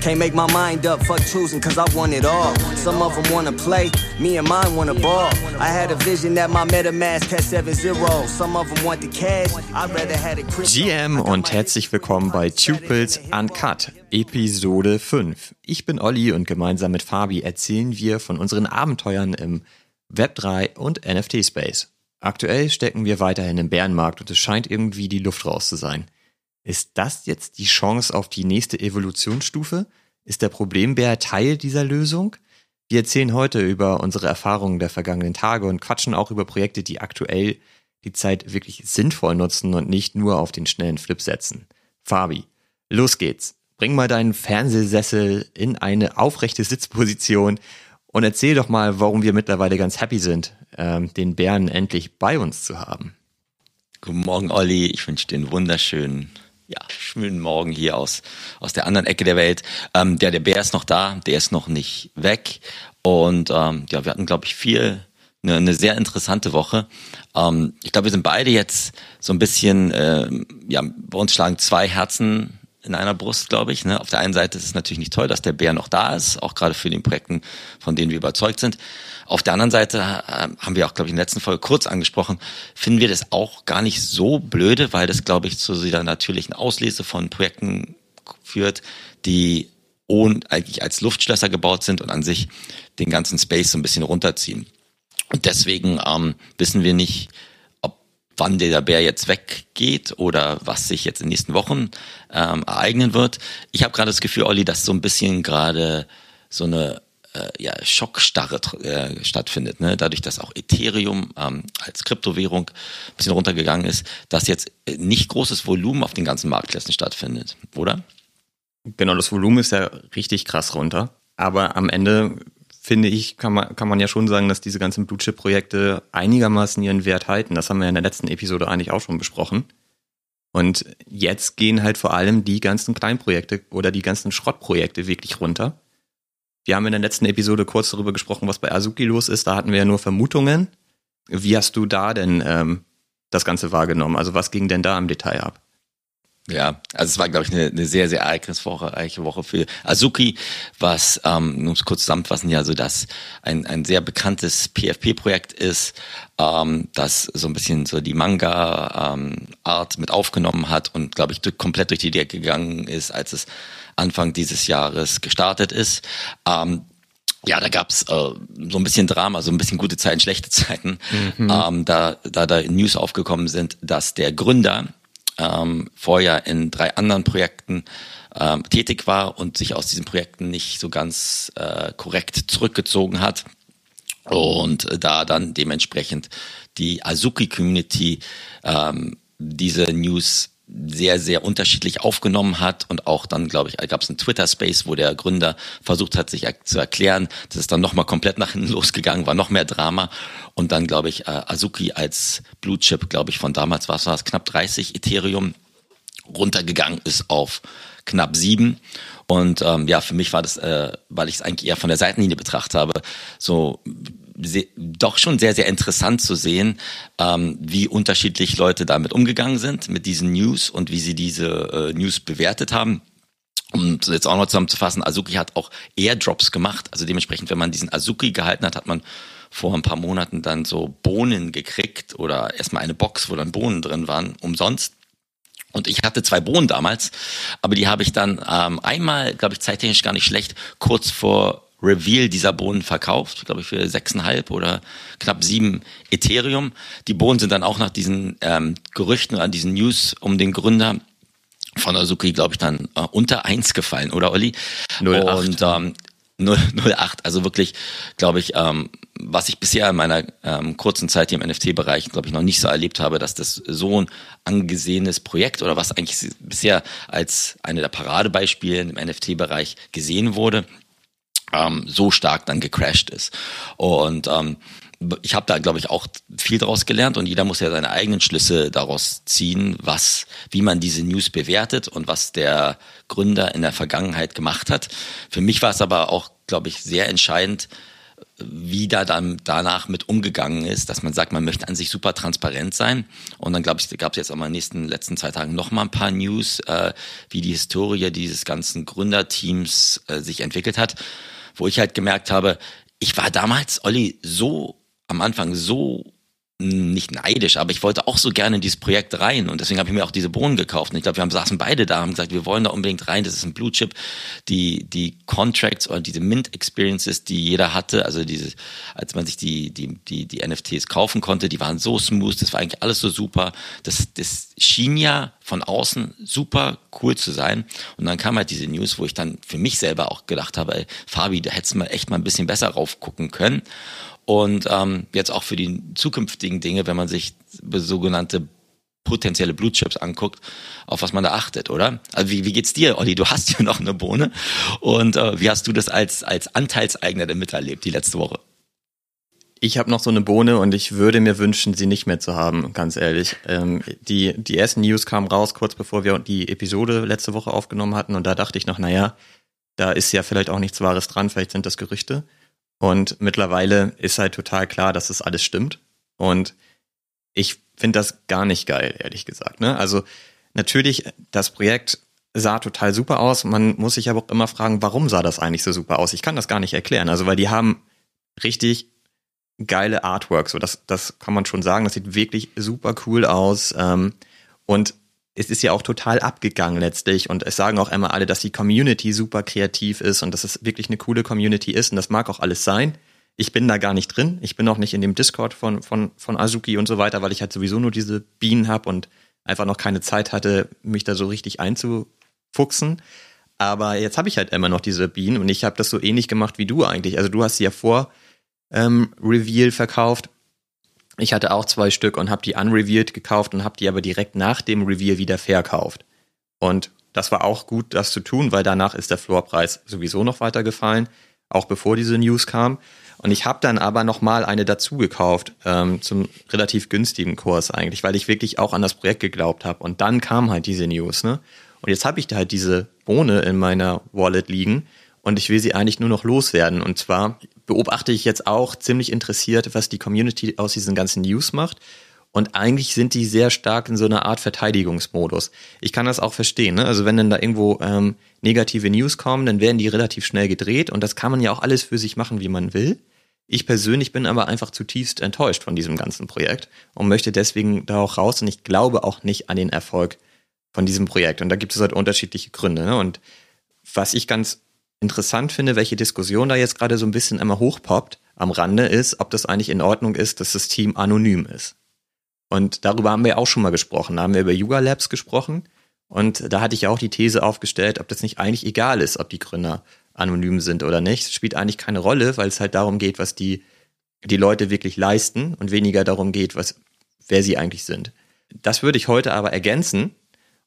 Can't make my mind up, fuck choosing, cause I want it all. Some of them wanna play, me and mine wanna ball. I had a vision that my MetaMask had 7-0. Some of them want the cash, I'd rather had a GM und herzlich willkommen bei Tupils Uncut, Episode 5. Ich bin Olli und gemeinsam mit Fabi erzählen wir von unseren Abenteuern im Web3 und NFT-Space. Aktuell stecken wir weiterhin im Bärenmarkt und es scheint irgendwie die Luft raus zu sein. Ist das jetzt die Chance auf die nächste Evolutionsstufe? Ist der Problembär Teil dieser Lösung? Wir erzählen heute über unsere Erfahrungen der vergangenen Tage und quatschen auch über Projekte, die aktuell die Zeit wirklich sinnvoll nutzen und nicht nur auf den schnellen Flip setzen. Fabi, los geht's. Bring mal deinen Fernsehsessel in eine aufrechte Sitzposition und erzähl doch mal, warum wir mittlerweile ganz happy sind, ähm, den Bären endlich bei uns zu haben. Guten Morgen, Olli. Ich wünsche dir einen wunderschönen ja, schönen Morgen hier aus, aus der anderen Ecke der Welt. Ähm, der, der Bär ist noch da, der ist noch nicht weg. Und ähm, ja, wir hatten, glaube ich, viel, eine, eine sehr interessante Woche. Ähm, ich glaube, wir sind beide jetzt so ein bisschen, äh, ja, bei uns schlagen zwei Herzen in einer Brust, glaube ich. Ne? Auf der einen Seite ist es natürlich nicht toll, dass der Bär noch da ist, auch gerade für die Projekten, von denen wir überzeugt sind. Auf der anderen Seite äh, haben wir auch, glaube ich, in der letzten Folge kurz angesprochen, finden wir das auch gar nicht so blöde, weil das, glaube ich, zu dieser natürlichen Auslese von Projekten führt, die ohne, eigentlich als Luftschlösser gebaut sind und an sich den ganzen Space so ein bisschen runterziehen. Und deswegen ähm, wissen wir nicht, wann der Bär jetzt weggeht oder was sich jetzt in den nächsten Wochen ähm, ereignen wird. Ich habe gerade das Gefühl, Olli, dass so ein bisschen gerade so eine äh, ja, Schockstarre äh, stattfindet. Ne? Dadurch, dass auch Ethereum ähm, als Kryptowährung ein bisschen runtergegangen ist, dass jetzt nicht großes Volumen auf den ganzen Marktplätzen stattfindet, oder? Genau, das Volumen ist ja richtig krass runter. Aber am Ende finde ich, kann man, kann man ja schon sagen, dass diese ganzen Blue Chip Projekte einigermaßen ihren Wert halten. Das haben wir in der letzten Episode eigentlich auch schon besprochen. Und jetzt gehen halt vor allem die ganzen Kleinprojekte oder die ganzen Schrottprojekte wirklich runter. Wir haben in der letzten Episode kurz darüber gesprochen, was bei Azuki los ist. Da hatten wir ja nur Vermutungen. Wie hast du da denn ähm, das Ganze wahrgenommen? Also was ging denn da im Detail ab? Ja, also es war, glaube ich, eine, eine sehr, sehr ereignisreiche Woche für Azuki, was, ähm, um es kurz zusammenzufassen, ja so dass ein, ein sehr bekanntes PFP-Projekt ist, ähm, das so ein bisschen so die Manga-Art ähm, mit aufgenommen hat und, glaube ich, durch, komplett durch die Decke gegangen ist, als es Anfang dieses Jahres gestartet ist. Ähm, ja, da gab's äh, so ein bisschen Drama, so ein bisschen gute Zeiten, schlechte Zeiten, mhm. ähm, da, da da News aufgekommen sind, dass der Gründer ähm, vorher in drei anderen Projekten ähm, tätig war und sich aus diesen Projekten nicht so ganz äh, korrekt zurückgezogen hat. Und da dann dementsprechend die Azuki-Community ähm, diese News sehr, sehr unterschiedlich aufgenommen hat und auch dann, glaube ich, gab es einen Twitter-Space, wo der Gründer versucht hat, sich zu erklären. Das ist dann nochmal komplett nach hinten losgegangen, war noch mehr Drama. Und dann, glaube ich, äh, Azuki als Blue Chip, glaube ich, von damals war es knapp 30 Ethereum runtergegangen ist auf knapp sieben. Und ähm, ja, für mich war das, äh, weil ich es eigentlich eher von der Seitenlinie betrachtet habe, so doch schon sehr, sehr interessant zu sehen, ähm, wie unterschiedlich Leute damit umgegangen sind, mit diesen News und wie sie diese äh, News bewertet haben. Um jetzt auch noch zusammenzufassen, Azuki hat auch Airdrops gemacht. Also dementsprechend, wenn man diesen Azuki gehalten hat, hat man vor ein paar Monaten dann so Bohnen gekriegt oder erstmal eine Box, wo dann Bohnen drin waren, umsonst. Und ich hatte zwei Bohnen damals, aber die habe ich dann ähm, einmal, glaube ich, zeittechnisch gar nicht schlecht, kurz vor Reveal dieser Bohnen verkauft, glaube ich, für sechseinhalb oder knapp sieben Ethereum. Die Bohnen sind dann auch nach diesen ähm, Gerüchten, an diesen News um den Gründer von Azuki, glaube ich, dann äh, unter eins gefallen, oder Olli? 08. Und ähm, 08, also wirklich, glaube ich, ähm, was ich bisher in meiner ähm, kurzen Zeit hier im NFT-Bereich, glaube ich, noch nicht so erlebt habe, dass das so ein angesehenes Projekt oder was eigentlich bisher als eine der Paradebeispiele im NFT-Bereich gesehen wurde, ähm, so stark dann gecrashed ist. Und ähm, ich habe da, glaube ich, auch viel daraus gelernt und jeder muss ja seine eigenen Schlüsse daraus ziehen, was, wie man diese News bewertet und was der Gründer in der Vergangenheit gemacht hat. Für mich war es aber auch, glaube ich, sehr entscheidend, wie da dann danach mit umgegangen ist, dass man sagt, man möchte an sich super transparent sein. Und dann glaube ich, gab es jetzt auch mal in den nächsten letzten zwei Tagen noch mal ein paar News, äh, wie die Historie dieses ganzen Gründerteams äh, sich entwickelt hat, wo ich halt gemerkt habe, ich war damals, Olli, so am Anfang so nicht neidisch, aber ich wollte auch so gerne in dieses Projekt rein und deswegen habe ich mir auch diese Bohnen gekauft. Und ich glaube, wir haben saßen beide da, haben gesagt, wir wollen da unbedingt rein. Das ist ein Blue Chip. Die die Contracts oder diese Mint Experiences, die jeder hatte, also diese, als man sich die die die die NFTs kaufen konnte, die waren so smooth. Das war eigentlich alles so super. Das das schien ja von außen super cool zu sein. Und dann kam halt diese News, wo ich dann für mich selber auch gedacht habe, ey, Fabi, da hättest du mal echt mal ein bisschen besser raufgucken können. Und ähm, jetzt auch für die zukünftigen Dinge, wenn man sich sogenannte potenzielle Blutchips anguckt, auf was man da achtet, oder? Also wie, wie geht's dir, Olli? Du hast ja noch eine Bohne. Und äh, wie hast du das als, als Anteilseigner denn miterlebt, die letzte Woche? Ich habe noch so eine Bohne und ich würde mir wünschen, sie nicht mehr zu haben, ganz ehrlich. Ähm, die, die ersten News kamen raus, kurz bevor wir die Episode letzte Woche aufgenommen hatten. Und da dachte ich noch, naja, da ist ja vielleicht auch nichts Wahres dran, vielleicht sind das Gerüchte. Und mittlerweile ist halt total klar, dass das alles stimmt. Und ich finde das gar nicht geil, ehrlich gesagt. Ne? Also natürlich, das Projekt sah total super aus. Man muss sich aber auch immer fragen, warum sah das eigentlich so super aus? Ich kann das gar nicht erklären. Also, weil die haben richtig geile Artwork. So, das, das kann man schon sagen. Das sieht wirklich super cool aus. Ähm, und es ist ja auch total abgegangen letztlich und es sagen auch immer alle, dass die Community super kreativ ist und dass es wirklich eine coole Community ist und das mag auch alles sein. Ich bin da gar nicht drin. Ich bin auch nicht in dem Discord von, von, von Azuki und so weiter, weil ich halt sowieso nur diese Bienen habe und einfach noch keine Zeit hatte, mich da so richtig einzufuchsen. Aber jetzt habe ich halt immer noch diese Bienen und ich habe das so ähnlich gemacht wie du eigentlich. Also du hast sie ja vor ähm, Reveal verkauft ich hatte auch zwei Stück und habe die unrevealed gekauft und habe die aber direkt nach dem Reveal wieder verkauft. Und das war auch gut, das zu tun, weil danach ist der Floorpreis sowieso noch weiter gefallen, auch bevor diese News kam. Und ich habe dann aber nochmal eine dazu gekauft, ähm, zum relativ günstigen Kurs eigentlich, weil ich wirklich auch an das Projekt geglaubt habe. Und dann kam halt diese News, ne? Und jetzt habe ich da halt diese Bohne in meiner Wallet liegen und ich will sie eigentlich nur noch loswerden. Und zwar beobachte ich jetzt auch ziemlich interessiert, was die Community aus diesen ganzen News macht. Und eigentlich sind die sehr stark in so einer Art Verteidigungsmodus. Ich kann das auch verstehen. Ne? Also wenn dann da irgendwo ähm, negative News kommen, dann werden die relativ schnell gedreht. Und das kann man ja auch alles für sich machen, wie man will. Ich persönlich bin aber einfach zutiefst enttäuscht von diesem ganzen Projekt und möchte deswegen da auch raus. Und ich glaube auch nicht an den Erfolg von diesem Projekt. Und da gibt es halt unterschiedliche Gründe. Ne? Und was ich ganz interessant finde, welche Diskussion da jetzt gerade so ein bisschen immer hochpoppt am Rande ist, ob das eigentlich in Ordnung ist, dass das Team anonym ist. Und darüber haben wir auch schon mal gesprochen. Da haben wir über Yuga Labs gesprochen. Und da hatte ich auch die These aufgestellt, ob das nicht eigentlich egal ist, ob die Gründer anonym sind oder nicht. Es spielt eigentlich keine Rolle, weil es halt darum geht, was die, die Leute wirklich leisten und weniger darum geht, was, wer sie eigentlich sind. Das würde ich heute aber ergänzen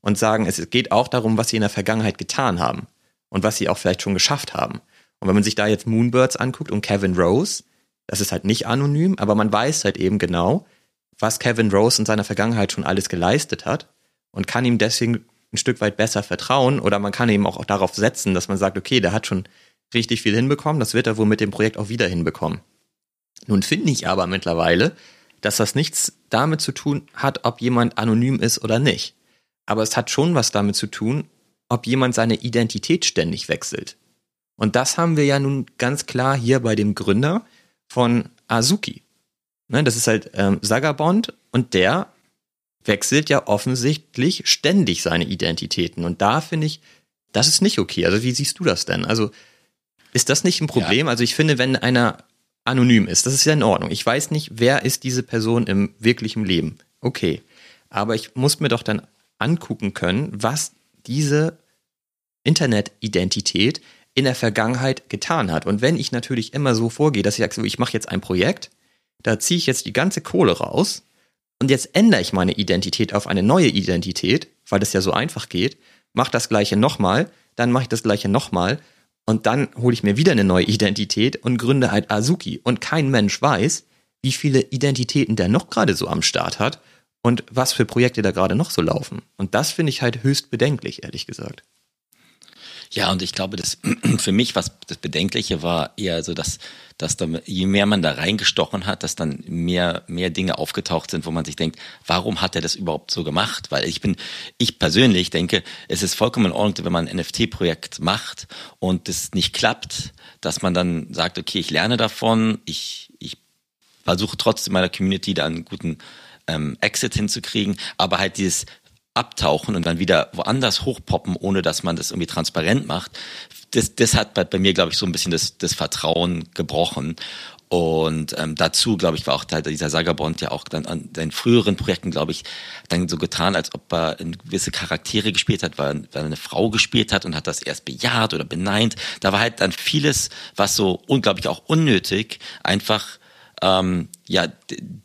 und sagen, es geht auch darum, was sie in der Vergangenheit getan haben und was sie auch vielleicht schon geschafft haben. Und wenn man sich da jetzt Moonbirds anguckt und Kevin Rose, das ist halt nicht anonym, aber man weiß halt eben genau, was Kevin Rose in seiner Vergangenheit schon alles geleistet hat und kann ihm deswegen ein Stück weit besser vertrauen oder man kann eben auch darauf setzen, dass man sagt, okay, der hat schon richtig viel hinbekommen, das wird er wohl mit dem Projekt auch wieder hinbekommen. Nun finde ich aber mittlerweile, dass das nichts damit zu tun hat, ob jemand anonym ist oder nicht. Aber es hat schon was damit zu tun, ob jemand seine Identität ständig wechselt. Und das haben wir ja nun ganz klar hier bei dem Gründer von Azuki. Ne, das ist halt ähm, Sagabond und der wechselt ja offensichtlich ständig seine Identitäten. Und da finde ich, das ist nicht okay. Also wie siehst du das denn? Also ist das nicht ein Problem? Ja. Also ich finde, wenn einer anonym ist, das ist ja in Ordnung. Ich weiß nicht, wer ist diese Person im wirklichen Leben. Okay. Aber ich muss mir doch dann angucken können, was diese Internetidentität in der Vergangenheit getan hat. Und wenn ich natürlich immer so vorgehe, dass ich sage, ich mache jetzt ein Projekt, da ziehe ich jetzt die ganze Kohle raus und jetzt ändere ich meine Identität auf eine neue Identität, weil das ja so einfach geht, mache das gleiche nochmal, dann mache ich das gleiche nochmal und dann hole ich mir wieder eine neue Identität und gründe halt Azuki. Und kein Mensch weiß, wie viele Identitäten der noch gerade so am Start hat und was für Projekte da gerade noch so laufen. Und das finde ich halt höchst bedenklich, ehrlich gesagt. Ja, und ich glaube, das für mich, was das Bedenkliche war, eher so, dass, dass da, je mehr man da reingestochen hat, dass dann mehr, mehr Dinge aufgetaucht sind, wo man sich denkt, warum hat er das überhaupt so gemacht? Weil ich bin, ich persönlich denke, es ist vollkommen in Ordnung, wenn man ein NFT-Projekt macht und es nicht klappt, dass man dann sagt, okay, ich lerne davon, ich, ich versuche trotzdem meiner Community da einen guten ähm, Exit hinzukriegen, aber halt dieses abtauchen und dann wieder woanders hochpoppen, ohne dass man das irgendwie transparent macht, das, das hat bei, bei mir, glaube ich, so ein bisschen das, das Vertrauen gebrochen. Und ähm, dazu, glaube ich, war auch dieser Sagabond ja auch dann an seinen früheren Projekten, glaube ich, dann so getan, als ob er in gewisse Charaktere gespielt hat, weil, weil er eine Frau gespielt hat und hat das erst bejaht oder beneint. Da war halt dann vieles, was so unglaublich auch unnötig einfach ähm, ja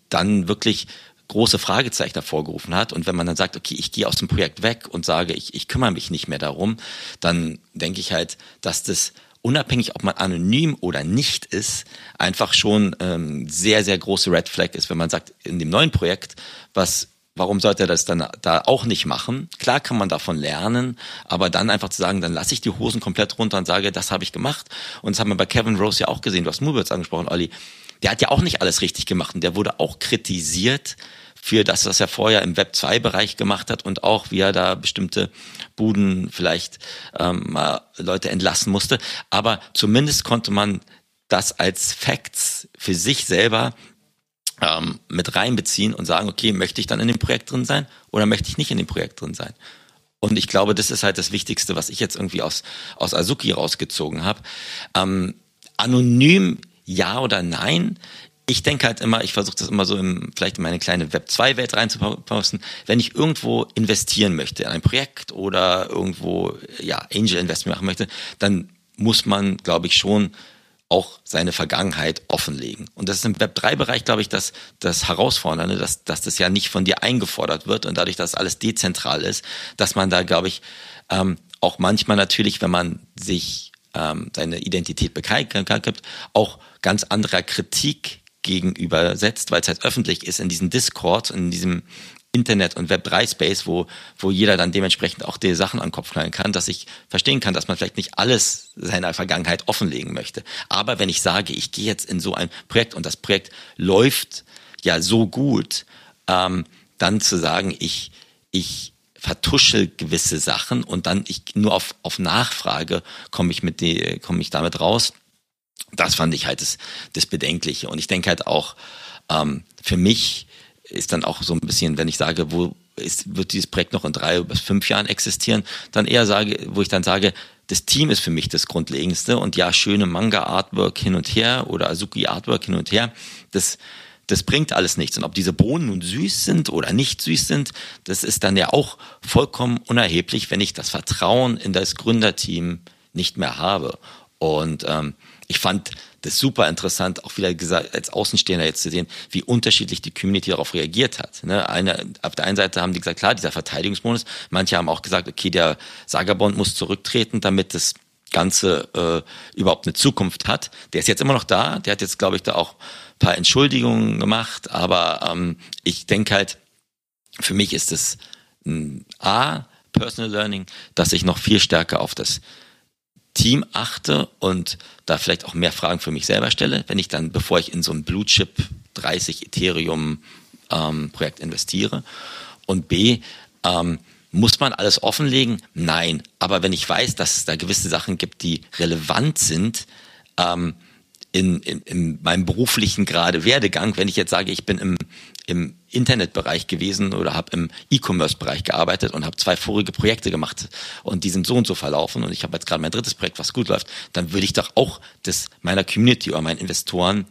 dann wirklich große Fragezeichen hervorgerufen hat. Und wenn man dann sagt, okay, ich gehe aus dem Projekt weg und sage, ich, ich kümmere mich nicht mehr darum, dann denke ich halt, dass das unabhängig, ob man anonym oder nicht ist, einfach schon ähm, sehr, sehr große Red Flag ist, wenn man sagt, in dem neuen Projekt, was Warum sollte er das dann da auch nicht machen? Klar kann man davon lernen, aber dann einfach zu sagen, dann lasse ich die Hosen komplett runter und sage, das habe ich gemacht. Und das haben wir bei Kevin Rose ja auch gesehen. Du hast Moonbirds angesprochen, Olli der hat ja auch nicht alles richtig gemacht und der wurde auch kritisiert für das, was er vorher im Web 2-Bereich gemacht hat und auch, wie er da bestimmte Buden vielleicht ähm, Leute entlassen musste. Aber zumindest konnte man das als Facts für sich selber ähm, mit reinbeziehen und sagen, okay, möchte ich dann in dem Projekt drin sein oder möchte ich nicht in dem Projekt drin sein? Und ich glaube, das ist halt das Wichtigste, was ich jetzt irgendwie aus, aus Azuki rausgezogen habe. Ähm, anonym ja oder nein. Ich denke halt immer, ich versuche das immer so im, vielleicht in meine kleine Web 2 Welt reinzuposten, wenn ich irgendwo investieren möchte in ein Projekt oder irgendwo ja Angel Investment machen möchte, dann muss man, glaube ich, schon auch seine Vergangenheit offenlegen. Und das ist im Web 3 Bereich, glaube ich, das, das Herausfordernde, dass, dass das ja nicht von dir eingefordert wird und dadurch, dass alles dezentral ist, dass man da, glaube ich, ähm, auch manchmal natürlich, wenn man sich ähm, seine Identität bekannt auch ganz anderer Kritik gegenüber setzt, weil es halt öffentlich ist in diesen Discords, in diesem Internet- und Web3-Space, wo, wo jeder dann dementsprechend auch die Sachen an den Kopf knallen kann, dass ich verstehen kann, dass man vielleicht nicht alles seiner Vergangenheit offenlegen möchte. Aber wenn ich sage, ich gehe jetzt in so ein Projekt und das Projekt läuft ja so gut, ähm, dann zu sagen, ich, ich vertuschel gewisse Sachen und dann ich nur auf, auf Nachfrage komme ich mit die, komme ich damit raus. Das fand ich halt das, das Bedenkliche. Und ich denke halt auch, ähm, für mich ist dann auch so ein bisschen, wenn ich sage, wo ist, wird dieses Projekt noch in drei bis fünf Jahren existieren, dann eher sage, wo ich dann sage, das Team ist für mich das Grundlegendste und ja, schöne Manga-Artwork hin und her oder Azuki-Artwork hin und her, das, das bringt alles nichts. Und ob diese Bohnen nun süß sind oder nicht süß sind, das ist dann ja auch vollkommen unerheblich, wenn ich das Vertrauen in das Gründerteam nicht mehr habe. Und ähm, ich fand das super interessant, auch wieder gesagt, als Außenstehender jetzt zu sehen, wie unterschiedlich die Community darauf reagiert hat. Ne? Eine, auf der einen Seite haben die gesagt, klar, dieser Verteidigungsmodus. Manche haben auch gesagt, okay, der Sagabond muss zurücktreten, damit das Ganze äh, überhaupt eine Zukunft hat. Der ist jetzt immer noch da. Der hat jetzt, glaube ich, da auch paar Entschuldigungen gemacht, aber ähm, ich denke halt, für mich ist es ein A, Personal Learning, dass ich noch viel stärker auf das Team achte und da vielleicht auch mehr Fragen für mich selber stelle, wenn ich dann, bevor ich in so ein Blue Chip 30 Ethereum ähm, Projekt investiere. Und B, ähm, muss man alles offenlegen? Nein. Aber wenn ich weiß, dass es da gewisse Sachen gibt, die relevant sind, ähm, in, in, in meinem beruflichen gerade Werdegang, wenn ich jetzt sage, ich bin im, im Internetbereich gewesen oder habe im E-Commerce-Bereich gearbeitet und habe zwei vorige Projekte gemacht und die sind so und so verlaufen und ich habe jetzt gerade mein drittes Projekt, was gut läuft, dann würde ich doch auch das meiner Community oder meinen Investoren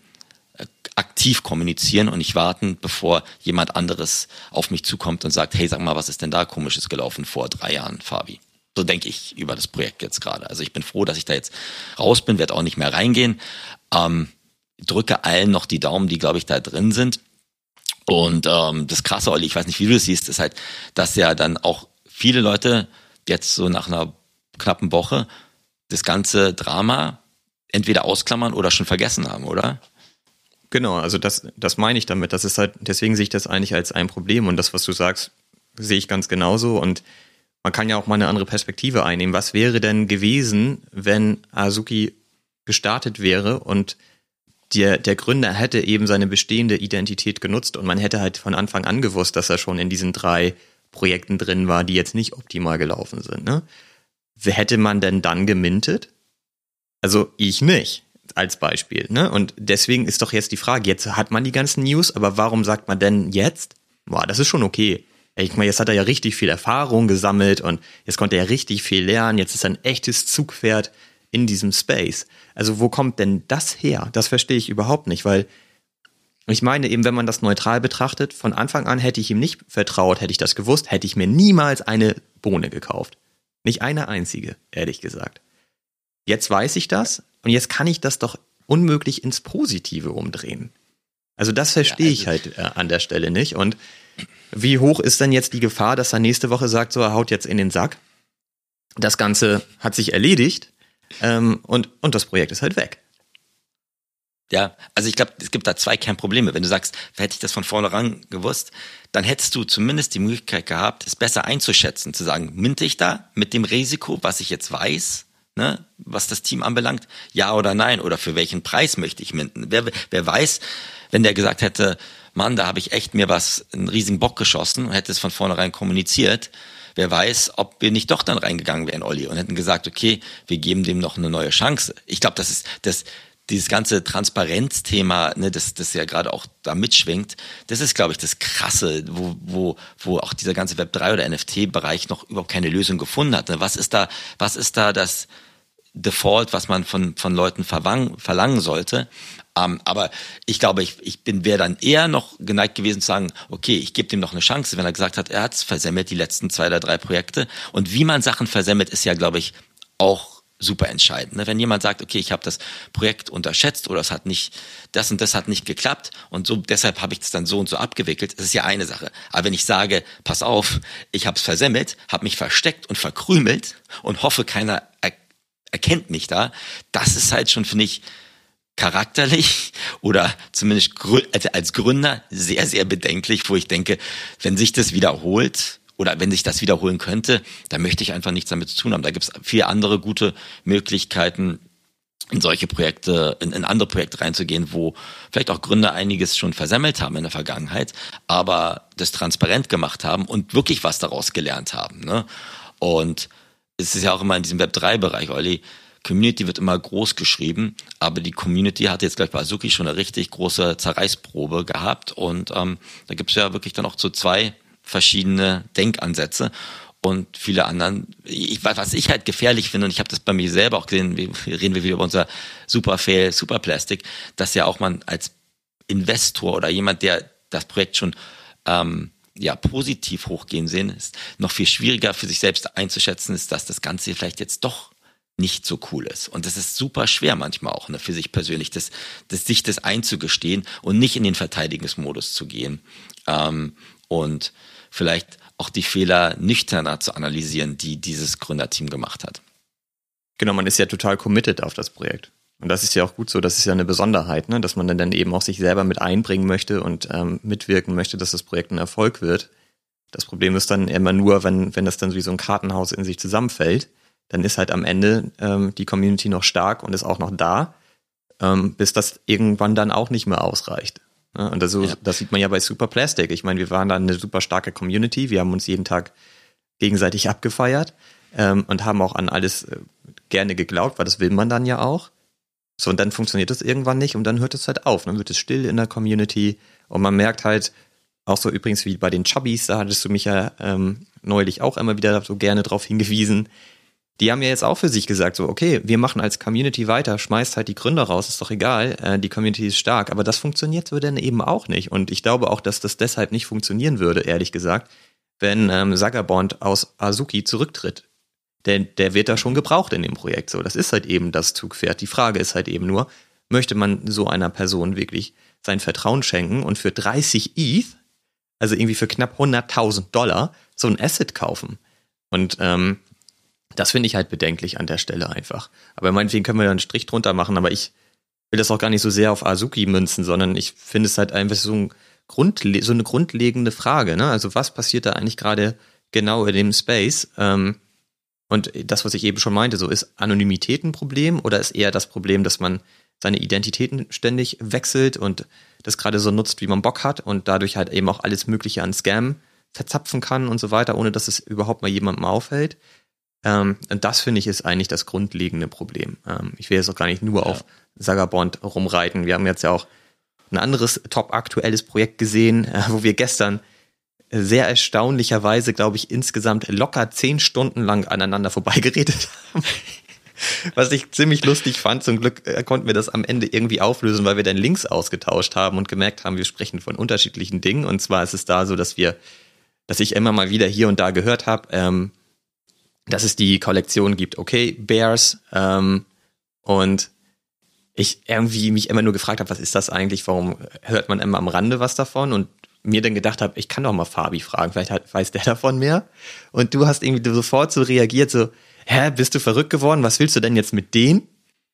äh, aktiv kommunizieren und nicht warten, bevor jemand anderes auf mich zukommt und sagt, hey, sag mal, was ist denn da komisches gelaufen vor drei Jahren, Fabi? So denke ich über das Projekt jetzt gerade. Also ich bin froh, dass ich da jetzt raus bin, werde auch nicht mehr reingehen. Ähm, drücke allen noch die Daumen, die, glaube ich, da drin sind. Und ähm, das Krasse, Olli, ich weiß nicht, wie du das siehst, ist halt, dass ja dann auch viele Leute jetzt so nach einer knappen Woche das ganze Drama entweder ausklammern oder schon vergessen haben, oder? Genau, also das, das meine ich damit. Das ist halt, deswegen sehe ich das eigentlich als ein Problem und das, was du sagst, sehe ich ganz genauso und man kann ja auch mal eine andere Perspektive einnehmen. Was wäre denn gewesen, wenn Azuki gestartet wäre und der, der Gründer hätte eben seine bestehende Identität genutzt und man hätte halt von Anfang an gewusst, dass er schon in diesen drei Projekten drin war, die jetzt nicht optimal gelaufen sind. Ne? Hätte man denn dann gemintet? Also ich nicht, als Beispiel. Ne? Und deswegen ist doch jetzt die Frage, jetzt hat man die ganzen News, aber warum sagt man denn jetzt, boah, das ist schon okay. Ich meine, jetzt hat er ja richtig viel Erfahrung gesammelt und jetzt konnte er richtig viel lernen, jetzt ist er ein echtes Zugpferd in diesem Space. Also wo kommt denn das her? Das verstehe ich überhaupt nicht, weil ich meine eben, wenn man das neutral betrachtet, von Anfang an hätte ich ihm nicht vertraut, hätte ich das gewusst, hätte ich mir niemals eine Bohne gekauft. Nicht eine einzige, ehrlich gesagt. Jetzt weiß ich das und jetzt kann ich das doch unmöglich ins Positive umdrehen. Also das verstehe ja, also ich halt äh, an der Stelle nicht. Und wie hoch ist denn jetzt die Gefahr, dass er nächste Woche sagt, so er haut jetzt in den Sack? Das Ganze hat sich erledigt ähm, und, und das Projekt ist halt weg. Ja, also ich glaube, es gibt da zwei Kernprobleme. Wenn du sagst, hätte ich das von vornherein gewusst, dann hättest du zumindest die Möglichkeit gehabt, es besser einzuschätzen, zu sagen, minte ich da mit dem Risiko, was ich jetzt weiß, ne, was das Team anbelangt, ja oder nein, oder für welchen Preis möchte ich minden? Wer, wer weiß, wenn der gesagt hätte, Mann, da habe ich echt mir was, einen riesigen Bock geschossen und hätte es von vornherein kommuniziert, wer weiß, ob wir nicht doch dann reingegangen wären, Olli, und hätten gesagt, okay, wir geben dem noch eine neue Chance. Ich glaube, das ist das dieses ganze Transparenzthema, ne, das, das ja gerade auch da mitschwingt, das ist, glaube ich, das Krasse, wo, wo, wo auch dieser ganze Web 3 oder NFT-Bereich noch überhaupt keine Lösung gefunden hat. Ne? Was ist da, was ist da das Default, was man von, von Leuten verwang, verlangen sollte? Ähm, aber ich glaube, ich, ich bin wäre dann eher noch geneigt gewesen zu sagen, okay, ich gebe dem noch eine Chance, wenn er gesagt hat, er hat versemmelt die letzten zwei oder drei Projekte. Und wie man Sachen versemmelt, ist ja, glaube ich, auch super entscheidend. Ne? Wenn jemand sagt, okay, ich habe das Projekt unterschätzt oder es hat nicht, das und das hat nicht geklappt und so deshalb habe ich es dann so und so abgewickelt, das ist ja eine Sache. Aber wenn ich sage, pass auf, ich habe es versemmelt, habe mich versteckt und verkrümelt und hoffe, keiner er erkennt mich da, das ist halt schon, finde ich, charakterlich oder zumindest also als Gründer sehr, sehr bedenklich, wo ich denke, wenn sich das wiederholt oder wenn sich das wiederholen könnte, dann möchte ich einfach nichts damit zu tun haben. Da gibt es viele andere gute Möglichkeiten, in solche Projekte, in, in andere Projekte reinzugehen, wo vielleicht auch Gründer einiges schon versammelt haben in der Vergangenheit, aber das transparent gemacht haben und wirklich was daraus gelernt haben. Ne? Und es ist ja auch immer in diesem Web3-Bereich, Olli, Community wird immer groß geschrieben, aber die Community hat jetzt gleich bei Azuki schon eine richtig große Zerreißprobe gehabt und ähm, da gibt es ja wirklich dann auch so zwei verschiedene Denkansätze und viele anderen. Ich, was ich halt gefährlich finde, und ich habe das bei mir selber auch gesehen, wie, reden wir wieder über unser Superfail, Superplastik, dass ja auch man als Investor oder jemand, der das Projekt schon ähm, ja, positiv hochgehen sehen, ist noch viel schwieriger für sich selbst einzuschätzen, ist, dass das Ganze vielleicht jetzt doch nicht so cool ist. Und das ist super schwer manchmal auch ne, für sich persönlich, das, das, sich das einzugestehen und nicht in den Verteidigungsmodus zu gehen. Ähm, und vielleicht auch die Fehler nüchterner zu analysieren, die dieses Gründerteam gemacht hat. Genau, man ist ja total committed auf das Projekt. Und das ist ja auch gut so, das ist ja eine Besonderheit, ne? dass man dann eben auch sich selber mit einbringen möchte und ähm, mitwirken möchte, dass das Projekt ein Erfolg wird. Das Problem ist dann immer nur, wenn, wenn das dann wie so ein Kartenhaus in sich zusammenfällt dann ist halt am Ende ähm, die Community noch stark und ist auch noch da, ähm, bis das irgendwann dann auch nicht mehr ausreicht. Ja, und das, ja. das sieht man ja bei Superplastic. Ich meine, wir waren da eine super starke Community, wir haben uns jeden Tag gegenseitig abgefeiert ähm, und haben auch an alles äh, gerne geglaubt, weil das will man dann ja auch. So, und dann funktioniert das irgendwann nicht und dann hört es halt auf. Dann wird es still in der Community und man merkt halt, auch so übrigens wie bei den Chubbies, da hattest du mich ja ähm, neulich auch immer wieder so gerne drauf hingewiesen, die haben ja jetzt auch für sich gesagt, so, okay, wir machen als Community weiter, schmeißt halt die Gründer raus, ist doch egal, äh, die Community ist stark, aber das funktioniert so dann eben auch nicht. Und ich glaube auch, dass das deshalb nicht funktionieren würde, ehrlich gesagt, wenn ähm, Sagabond aus Azuki zurücktritt. Denn der wird da schon gebraucht in dem Projekt. So, das ist halt eben das Zugpferd. Die Frage ist halt eben nur, möchte man so einer Person wirklich sein Vertrauen schenken und für 30 ETH, also irgendwie für knapp 100.000 Dollar, so ein Asset kaufen? Und ähm, das finde ich halt bedenklich an der Stelle einfach. Aber meinetwegen können wir da einen Strich drunter machen, aber ich will das auch gar nicht so sehr auf Azuki münzen, sondern ich finde es halt einfach so, ein Grundle so eine grundlegende Frage. Ne? Also was passiert da eigentlich gerade genau in dem Space. Ähm, und das, was ich eben schon meinte, so ist Anonymität ein Problem oder ist eher das Problem, dass man seine Identitäten ständig wechselt und das gerade so nutzt, wie man Bock hat und dadurch halt eben auch alles Mögliche an Scam verzapfen kann und so weiter, ohne dass es überhaupt mal jemandem auffällt. Ähm, und das finde ich ist eigentlich das grundlegende Problem. Ähm, ich will jetzt auch gar nicht nur ja. auf Sagabond rumreiten. Wir haben jetzt ja auch ein anderes top aktuelles Projekt gesehen, äh, wo wir gestern sehr erstaunlicherweise, glaube ich, insgesamt locker zehn Stunden lang aneinander vorbeigeredet haben. Was ich ziemlich lustig fand. Zum Glück äh, konnten wir das am Ende irgendwie auflösen, weil wir dann Links ausgetauscht haben und gemerkt haben, wir sprechen von unterschiedlichen Dingen. Und zwar ist es da so, dass wir, dass ich immer mal wieder hier und da gehört habe, ähm, dass es die Kollektion gibt, okay, Bears, ähm, und ich irgendwie mich immer nur gefragt habe, was ist das eigentlich? Warum hört man immer am Rande was davon? Und mir dann gedacht habe, ich kann doch mal Fabi fragen, vielleicht hat, weiß der davon mehr. Und du hast irgendwie sofort so reagiert, so, hä, bist du verrückt geworden? Was willst du denn jetzt mit denen?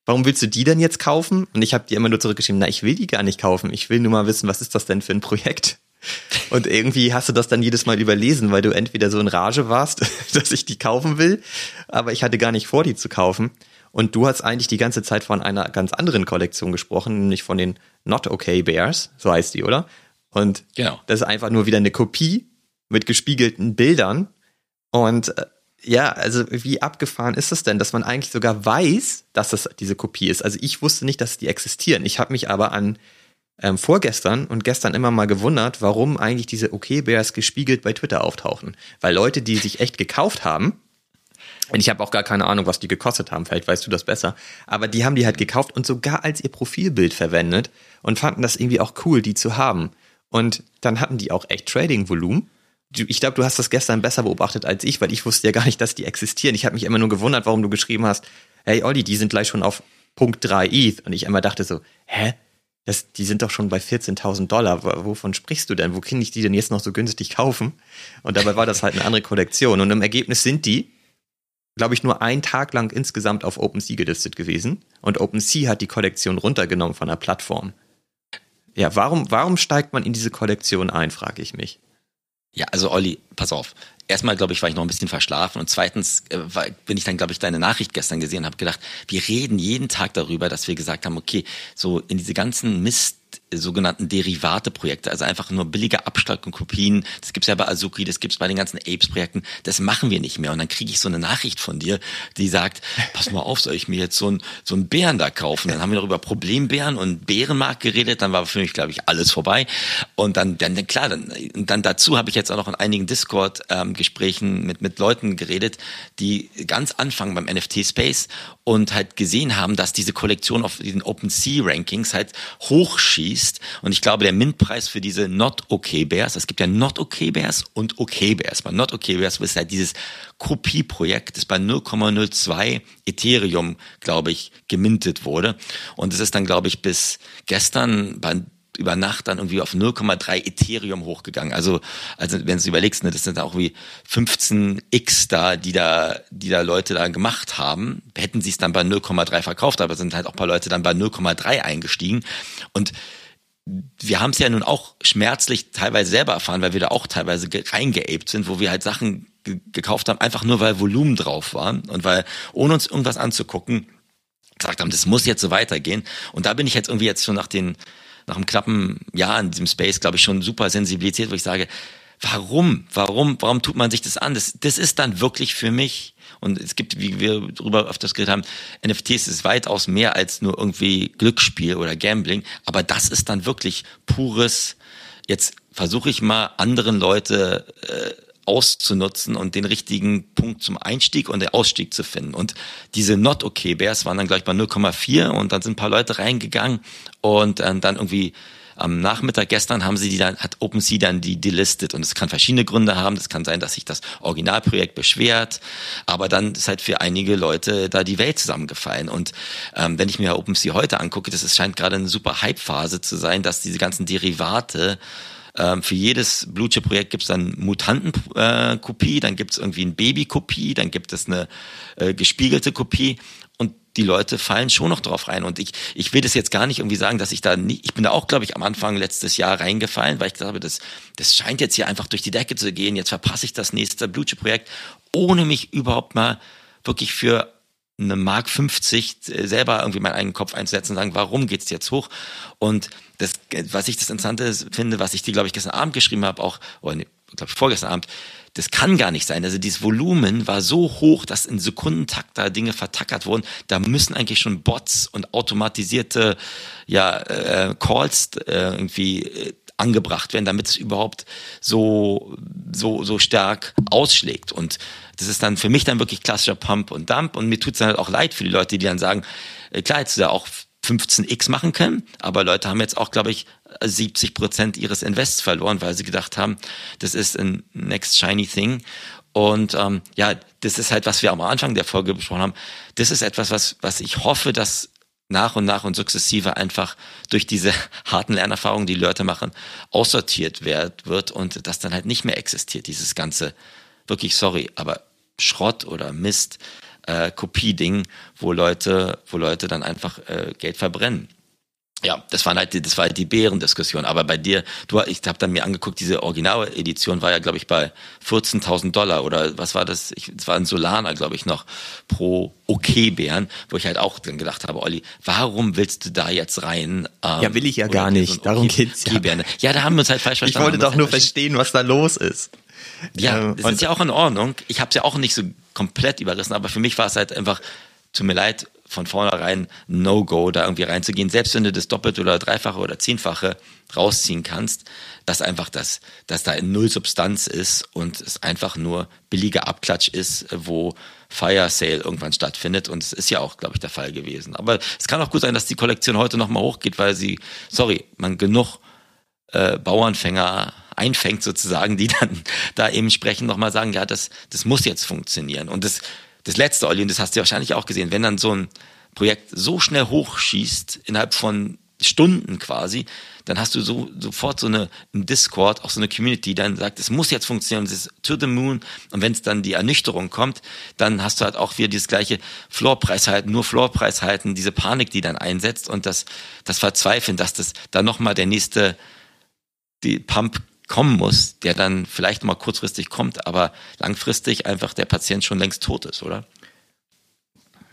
Warum willst du die denn jetzt kaufen? Und ich habe dir immer nur zurückgeschrieben, na, ich will die gar nicht kaufen. Ich will nur mal wissen, was ist das denn für ein Projekt? Und irgendwie hast du das dann jedes Mal überlesen, weil du entweder so in Rage warst, dass ich die kaufen will, aber ich hatte gar nicht vor, die zu kaufen. Und du hast eigentlich die ganze Zeit von einer ganz anderen Kollektion gesprochen, nämlich von den Not Okay Bears, so heißt die, oder? Und genau. das ist einfach nur wieder eine Kopie mit gespiegelten Bildern. Und äh, ja, also wie abgefahren ist es denn, dass man eigentlich sogar weiß, dass das diese Kopie ist? Also ich wusste nicht, dass die existieren. Ich habe mich aber an ähm, vorgestern und gestern immer mal gewundert, warum eigentlich diese Okay Bears gespiegelt bei Twitter auftauchen. Weil Leute, die sich echt gekauft haben, und ich habe auch gar keine Ahnung, was die gekostet haben, vielleicht weißt du das besser. Aber die haben die halt gekauft und sogar als ihr Profilbild verwendet und fanden das irgendwie auch cool, die zu haben. Und dann hatten die auch echt Trading-Volumen. Ich glaube, du hast das gestern besser beobachtet als ich, weil ich wusste ja gar nicht, dass die existieren. Ich habe mich immer nur gewundert, warum du geschrieben hast, hey Olli, die sind gleich schon auf Punkt 3 ETH. Und ich immer dachte so, hä? Das, die sind doch schon bei 14.000 Dollar. Wovon sprichst du denn? Wo kann ich die denn jetzt noch so günstig kaufen? Und dabei war das halt eine andere Kollektion. Und im Ergebnis sind die glaube ich, nur einen Tag lang insgesamt auf OpenSea gelistet gewesen. Und OpenSea hat die Kollektion runtergenommen von der Plattform. Ja, warum, warum steigt man in diese Kollektion ein, frage ich mich. Ja, also Olli, pass auf. Erstmal, glaube ich, war ich noch ein bisschen verschlafen und zweitens äh, war, bin ich dann, glaube ich, deine Nachricht gestern gesehen und habe gedacht, wir reden jeden Tag darüber, dass wir gesagt haben, okay, so in diese ganzen Mist sogenannten Derivate-Projekte, also einfach nur billige Abstraktkopien. Das gibt's ja bei Azuki, das gibt's bei den ganzen Apes-Projekten. Das machen wir nicht mehr. Und dann kriege ich so eine Nachricht von dir, die sagt, pass mal auf, soll ich mir jetzt so einen so einen Bären da kaufen? Dann haben wir noch über Problembären und Bärenmarkt geredet. Dann war für mich, glaube ich, alles vorbei. Und dann, dann klar, dann, dann dazu habe ich jetzt auch noch in einigen Discord-Gesprächen ähm, mit, mit Leuten geredet, die ganz anfangen beim NFT-Space und halt gesehen haben, dass diese Kollektion auf diesen OpenSea-Rankings halt hochschießt. Und ich glaube, der Mintpreis für diese Not Okay Bears, es gibt ja Not Okay Bears und Okay Bears. Bei Not Okay Bears ist halt dieses Kopieprojekt, das bei 0,02 Ethereum, glaube ich, gemintet wurde. Und es ist dann, glaube ich, bis gestern bei über Nacht dann irgendwie auf 0,3 Ethereum hochgegangen. Also, also wenn du überlegst, ne, das sind auch wie 15x da, die da, die da Leute da gemacht haben. Hätten sie es dann bei 0,3 verkauft, aber sind halt auch paar Leute dann bei 0,3 eingestiegen. Und wir haben es ja nun auch schmerzlich teilweise selber erfahren, weil wir da auch teilweise reingeabt sind, wo wir halt Sachen gekauft haben, einfach nur weil Volumen drauf war und weil, ohne uns irgendwas anzugucken, gesagt haben, das muss jetzt so weitergehen. Und da bin ich jetzt irgendwie jetzt schon nach den nach einem knappen Jahr in diesem Space, glaube ich, schon super sensibilisiert, wo ich sage, warum, warum, warum tut man sich das an? Das, das ist dann wirklich für mich, und es gibt, wie wir darüber öfters geredet haben, NFTs ist weitaus mehr als nur irgendwie Glücksspiel oder Gambling, aber das ist dann wirklich pures, jetzt versuche ich mal anderen Leute äh, auszunutzen und den richtigen Punkt zum Einstieg und der Ausstieg zu finden. Und diese Not Okay Bears waren dann gleich bei 0,4 und dann sind ein paar Leute reingegangen und äh, dann irgendwie am Nachmittag gestern haben sie die dann, hat OpenSea dann die delistet und es kann verschiedene Gründe haben. Das kann sein, dass sich das Originalprojekt beschwert, aber dann ist halt für einige Leute da die Welt zusammengefallen. Und ähm, wenn ich mir OpenSea heute angucke, das ist, scheint gerade eine super Hype-Phase zu sein, dass diese ganzen Derivate ähm, für jedes Blue Chip Projekt gibt es dann Mutantenkopie, äh, dann gibt es irgendwie eine Babykopie, dann gibt es eine äh, gespiegelte Kopie. Und die Leute fallen schon noch drauf rein. Und ich, ich will das jetzt gar nicht irgendwie sagen, dass ich da nicht, ich bin da auch, glaube ich, am Anfang letztes Jahr reingefallen, weil ich habe, das, das scheint jetzt hier einfach durch die Decke zu gehen. Jetzt verpasse ich das nächste Blue-Projekt, ohne mich überhaupt mal wirklich für eine Mark 50 äh, selber irgendwie meinen eigenen Kopf einzusetzen und sagen, warum geht's jetzt hoch? Und das, was ich das Interessante finde, was ich dir, glaube ich, gestern Abend geschrieben habe, auch, oder nee, glaube ich, vorgestern Abend, das kann gar nicht sein. Also dieses Volumen war so hoch, dass in Sekundentakt da Dinge vertackert wurden. Da müssen eigentlich schon Bots und automatisierte ja, äh, Calls äh, irgendwie äh, angebracht werden, damit es überhaupt so, so, so stark ausschlägt. Und das ist dann für mich dann wirklich klassischer Pump und Dump. Und mir tut es dann halt auch leid für die Leute, die dann sagen, äh, klar, hättest du da auch 15x machen können, aber Leute haben jetzt auch, glaube ich, 70 Prozent ihres Invests verloren, weil sie gedacht haben, das ist ein next shiny thing. Und ähm, ja, das ist halt, was wir am Anfang der Folge besprochen haben. Das ist etwas, was, was ich hoffe, dass nach und nach und sukzessive einfach durch diese harten Lernerfahrungen, die Leute machen, aussortiert wird, wird und das dann halt nicht mehr existiert, dieses ganze, wirklich sorry, aber Schrott oder Mist, äh, Kopie-Ding, wo Leute, wo Leute dann einfach äh, Geld verbrennen ja, das waren halt das war halt die Bärendiskussion. Aber bei dir, du, ich habe dann mir angeguckt, diese Originaledition war ja, glaube ich, bei 14.000 Dollar oder was war das? Ich, es war ein Solana, glaube ich, noch pro OK-Bären, wo ich halt auch dann gedacht habe, Olli, warum willst du da jetzt rein? Ähm, ja, will ich ja gar nicht. So Darum okay, geht's ja. Ja, da haben wir uns halt falsch verstanden. Ich wollte doch nur verstehen, was da los ist. Ja, ähm, das ist ja auch in Ordnung. Ich habe es ja auch nicht so komplett überrissen, aber für mich war es halt einfach, tut mir leid, von vornherein No-Go, da irgendwie reinzugehen, selbst wenn du das Doppelte oder Dreifache oder Zehnfache rausziehen kannst, dass einfach das, dass da null Substanz ist und es einfach nur billiger Abklatsch ist, wo Fire Sale irgendwann stattfindet und es ist ja auch, glaube ich, der Fall gewesen. Aber es kann auch gut sein, dass die Kollektion heute nochmal hochgeht, weil sie, sorry, man genug äh, Bauernfänger einfängt sozusagen, die dann da eben sprechen, nochmal sagen, ja, das, das muss jetzt funktionieren. Und das das letzte, Olli, und das hast du wahrscheinlich auch gesehen, wenn dann so ein Projekt so schnell hochschießt, innerhalb von Stunden quasi, dann hast du so sofort so eine im Discord auch so eine Community, die dann sagt, es muss jetzt funktionieren, es ist to the moon. Und wenn es dann die Ernüchterung kommt, dann hast du halt auch wieder dieses gleiche Floorpreis halten, nur Floorpreis halten, diese Panik, die dann einsetzt und das das Verzweifeln, dass das dann nochmal der nächste die Pump kommen muss, der dann vielleicht mal kurzfristig kommt, aber langfristig einfach der Patient schon längst tot ist, oder?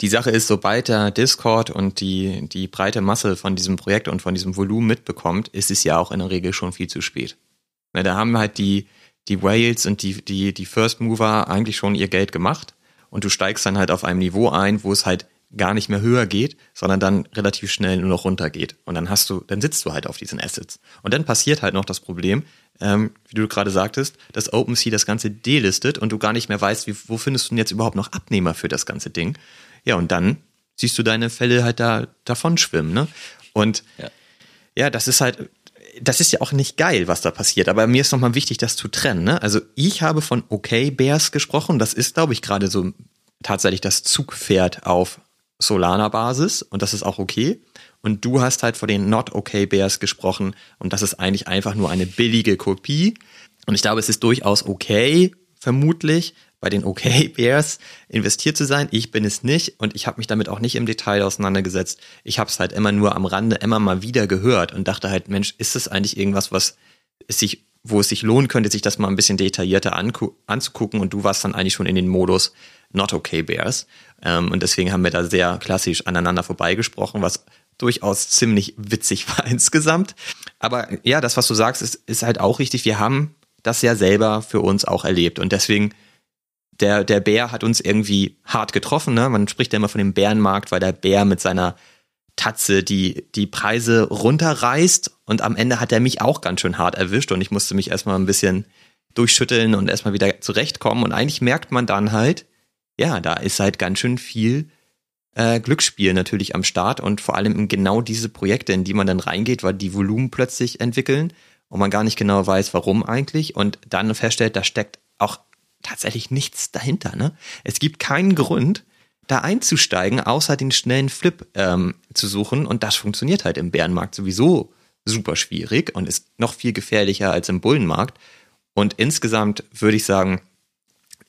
Die Sache ist, sobald der Discord und die, die breite Masse von diesem Projekt und von diesem Volumen mitbekommt, ist es ja auch in der Regel schon viel zu spät. Na, da haben halt die, die Whales und die, die, die First Mover eigentlich schon ihr Geld gemacht und du steigst dann halt auf einem Niveau ein, wo es halt gar nicht mehr höher geht, sondern dann relativ schnell nur noch runter geht. Und dann hast du, dann sitzt du halt auf diesen Assets. Und dann passiert halt noch das Problem, ähm, wie du gerade sagtest, dass OpenSea das Ganze delistet und du gar nicht mehr weißt, wie, wo findest du denn jetzt überhaupt noch Abnehmer für das ganze Ding. Ja, und dann siehst du deine Fälle halt da davon schwimmen, ne? Und ja, ja das ist halt, das ist ja auch nicht geil, was da passiert. Aber mir ist nochmal wichtig, das zu trennen. Ne? Also ich habe von Okay Bears gesprochen. Das ist, glaube ich, gerade so tatsächlich das Zugpferd auf Solana-Basis und das ist auch okay. Und du hast halt vor den Not Okay Bears gesprochen und das ist eigentlich einfach nur eine billige Kopie. Und ich glaube, es ist durchaus okay, vermutlich, bei den Okay Bears investiert zu sein. Ich bin es nicht und ich habe mich damit auch nicht im Detail auseinandergesetzt. Ich habe es halt immer nur am Rande immer mal wieder gehört und dachte halt, Mensch, ist es eigentlich irgendwas, was es sich, wo es sich lohnen könnte, sich das mal ein bisschen detaillierter anzugucken und du warst dann eigentlich schon in den Modus Not Okay Bears. Ähm, und deswegen haben wir da sehr klassisch aneinander vorbeigesprochen, was durchaus ziemlich witzig war insgesamt. Aber ja, das, was du sagst, ist, ist halt auch richtig. Wir haben das ja selber für uns auch erlebt. Und deswegen, der, der Bär hat uns irgendwie hart getroffen. Ne? Man spricht ja immer von dem Bärenmarkt, weil der Bär mit seiner Tatze die, die Preise runterreißt. Und am Ende hat er mich auch ganz schön hart erwischt. Und ich musste mich erstmal ein bisschen durchschütteln und erstmal wieder zurechtkommen. Und eigentlich merkt man dann halt, ja, da ist halt ganz schön viel äh, Glücksspiel natürlich am Start und vor allem in genau diese Projekte, in die man dann reingeht, weil die Volumen plötzlich entwickeln und man gar nicht genau weiß, warum eigentlich und dann feststellt, da steckt auch tatsächlich nichts dahinter. Ne? Es gibt keinen Grund, da einzusteigen, außer den schnellen Flip ähm, zu suchen und das funktioniert halt im Bärenmarkt sowieso super schwierig und ist noch viel gefährlicher als im Bullenmarkt. Und insgesamt würde ich sagen,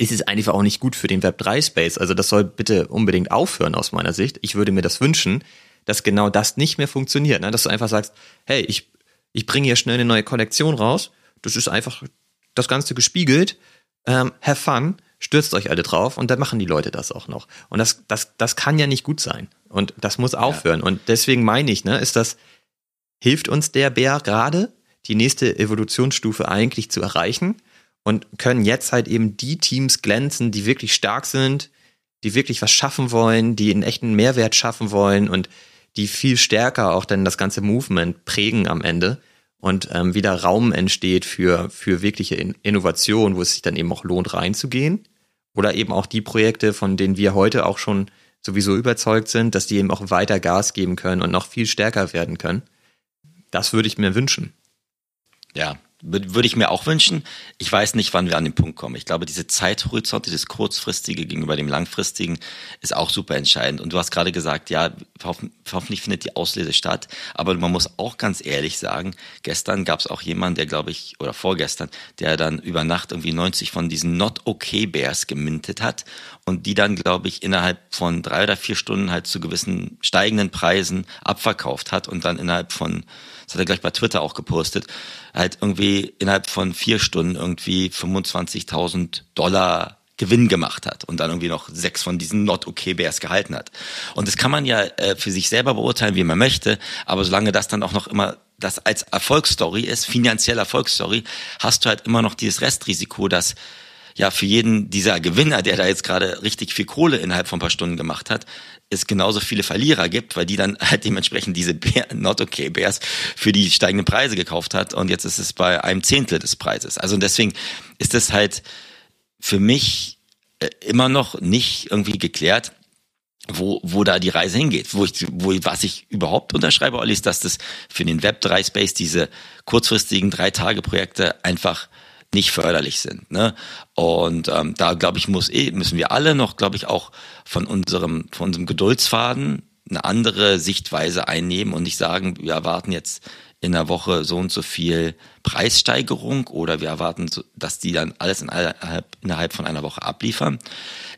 ist es einfach auch nicht gut für den Web3-Space. Also das soll bitte unbedingt aufhören aus meiner Sicht. Ich würde mir das wünschen, dass genau das nicht mehr funktioniert. Ne? Dass du einfach sagst, hey, ich, ich bringe hier schnell eine neue Kollektion raus. Das ist einfach das Ganze gespiegelt. Ähm, have fun, stürzt euch alle drauf und dann machen die Leute das auch noch. Und das, das, das kann ja nicht gut sein. Und das muss aufhören. Ja. Und deswegen meine ich, ne, ist das, hilft uns der Bär gerade, die nächste Evolutionsstufe eigentlich zu erreichen und können jetzt halt eben die Teams glänzen, die wirklich stark sind, die wirklich was schaffen wollen, die einen echten Mehrwert schaffen wollen und die viel stärker auch dann das ganze Movement prägen am Ende und ähm, wieder Raum entsteht für, für wirkliche Innovation, wo es sich dann eben auch lohnt, reinzugehen. Oder eben auch die Projekte, von denen wir heute auch schon sowieso überzeugt sind, dass die eben auch weiter Gas geben können und noch viel stärker werden können. Das würde ich mir wünschen. Ja, würde ich mir auch wünschen. Ich weiß nicht, wann wir an den Punkt kommen. Ich glaube, diese Zeithorizonte, das kurzfristige gegenüber dem langfristigen, ist auch super entscheidend. Und du hast gerade gesagt, ja, hoffentlich findet die Auslese statt. Aber man muss auch ganz ehrlich sagen, gestern gab es auch jemanden, der glaube ich, oder vorgestern, der dann über Nacht irgendwie 90 von diesen Not Okay Bears gemintet hat und die dann, glaube ich, innerhalb von drei oder vier Stunden halt zu gewissen steigenden Preisen abverkauft hat und dann innerhalb von das hat er gleich bei Twitter auch gepostet, halt irgendwie innerhalb von vier Stunden irgendwie 25.000 Dollar Gewinn gemacht hat und dann irgendwie noch sechs von diesen Not Okay Bears gehalten hat. Und das kann man ja äh, für sich selber beurteilen, wie man möchte, aber solange das dann auch noch immer das als Erfolgsstory ist, finanzielle Erfolgsstory, hast du halt immer noch dieses Restrisiko, dass ja für jeden dieser Gewinner, der da jetzt gerade richtig viel Kohle innerhalb von ein paar Stunden gemacht hat, es genauso viele Verlierer gibt, weil die dann halt dementsprechend diese Bär, Not Okay Bears für die steigenden Preise gekauft hat und jetzt ist es bei einem Zehntel des Preises. Also deswegen ist es halt für mich äh, immer noch nicht irgendwie geklärt, wo, wo da die Reise hingeht. Wo ich, wo, was ich überhaupt unterschreibe, Olli, ist, dass das für den Web3 Space diese kurzfristigen Drei-Tage-Projekte einfach nicht förderlich sind. Ne? Und ähm, da glaube ich muss eh müssen wir alle noch, glaube ich, auch von unserem von unserem Geduldsfaden eine andere Sichtweise einnehmen und nicht sagen, wir erwarten jetzt in der Woche so und so viel Preissteigerung oder wir erwarten, dass die dann alles innerhalb, von einer Woche abliefern.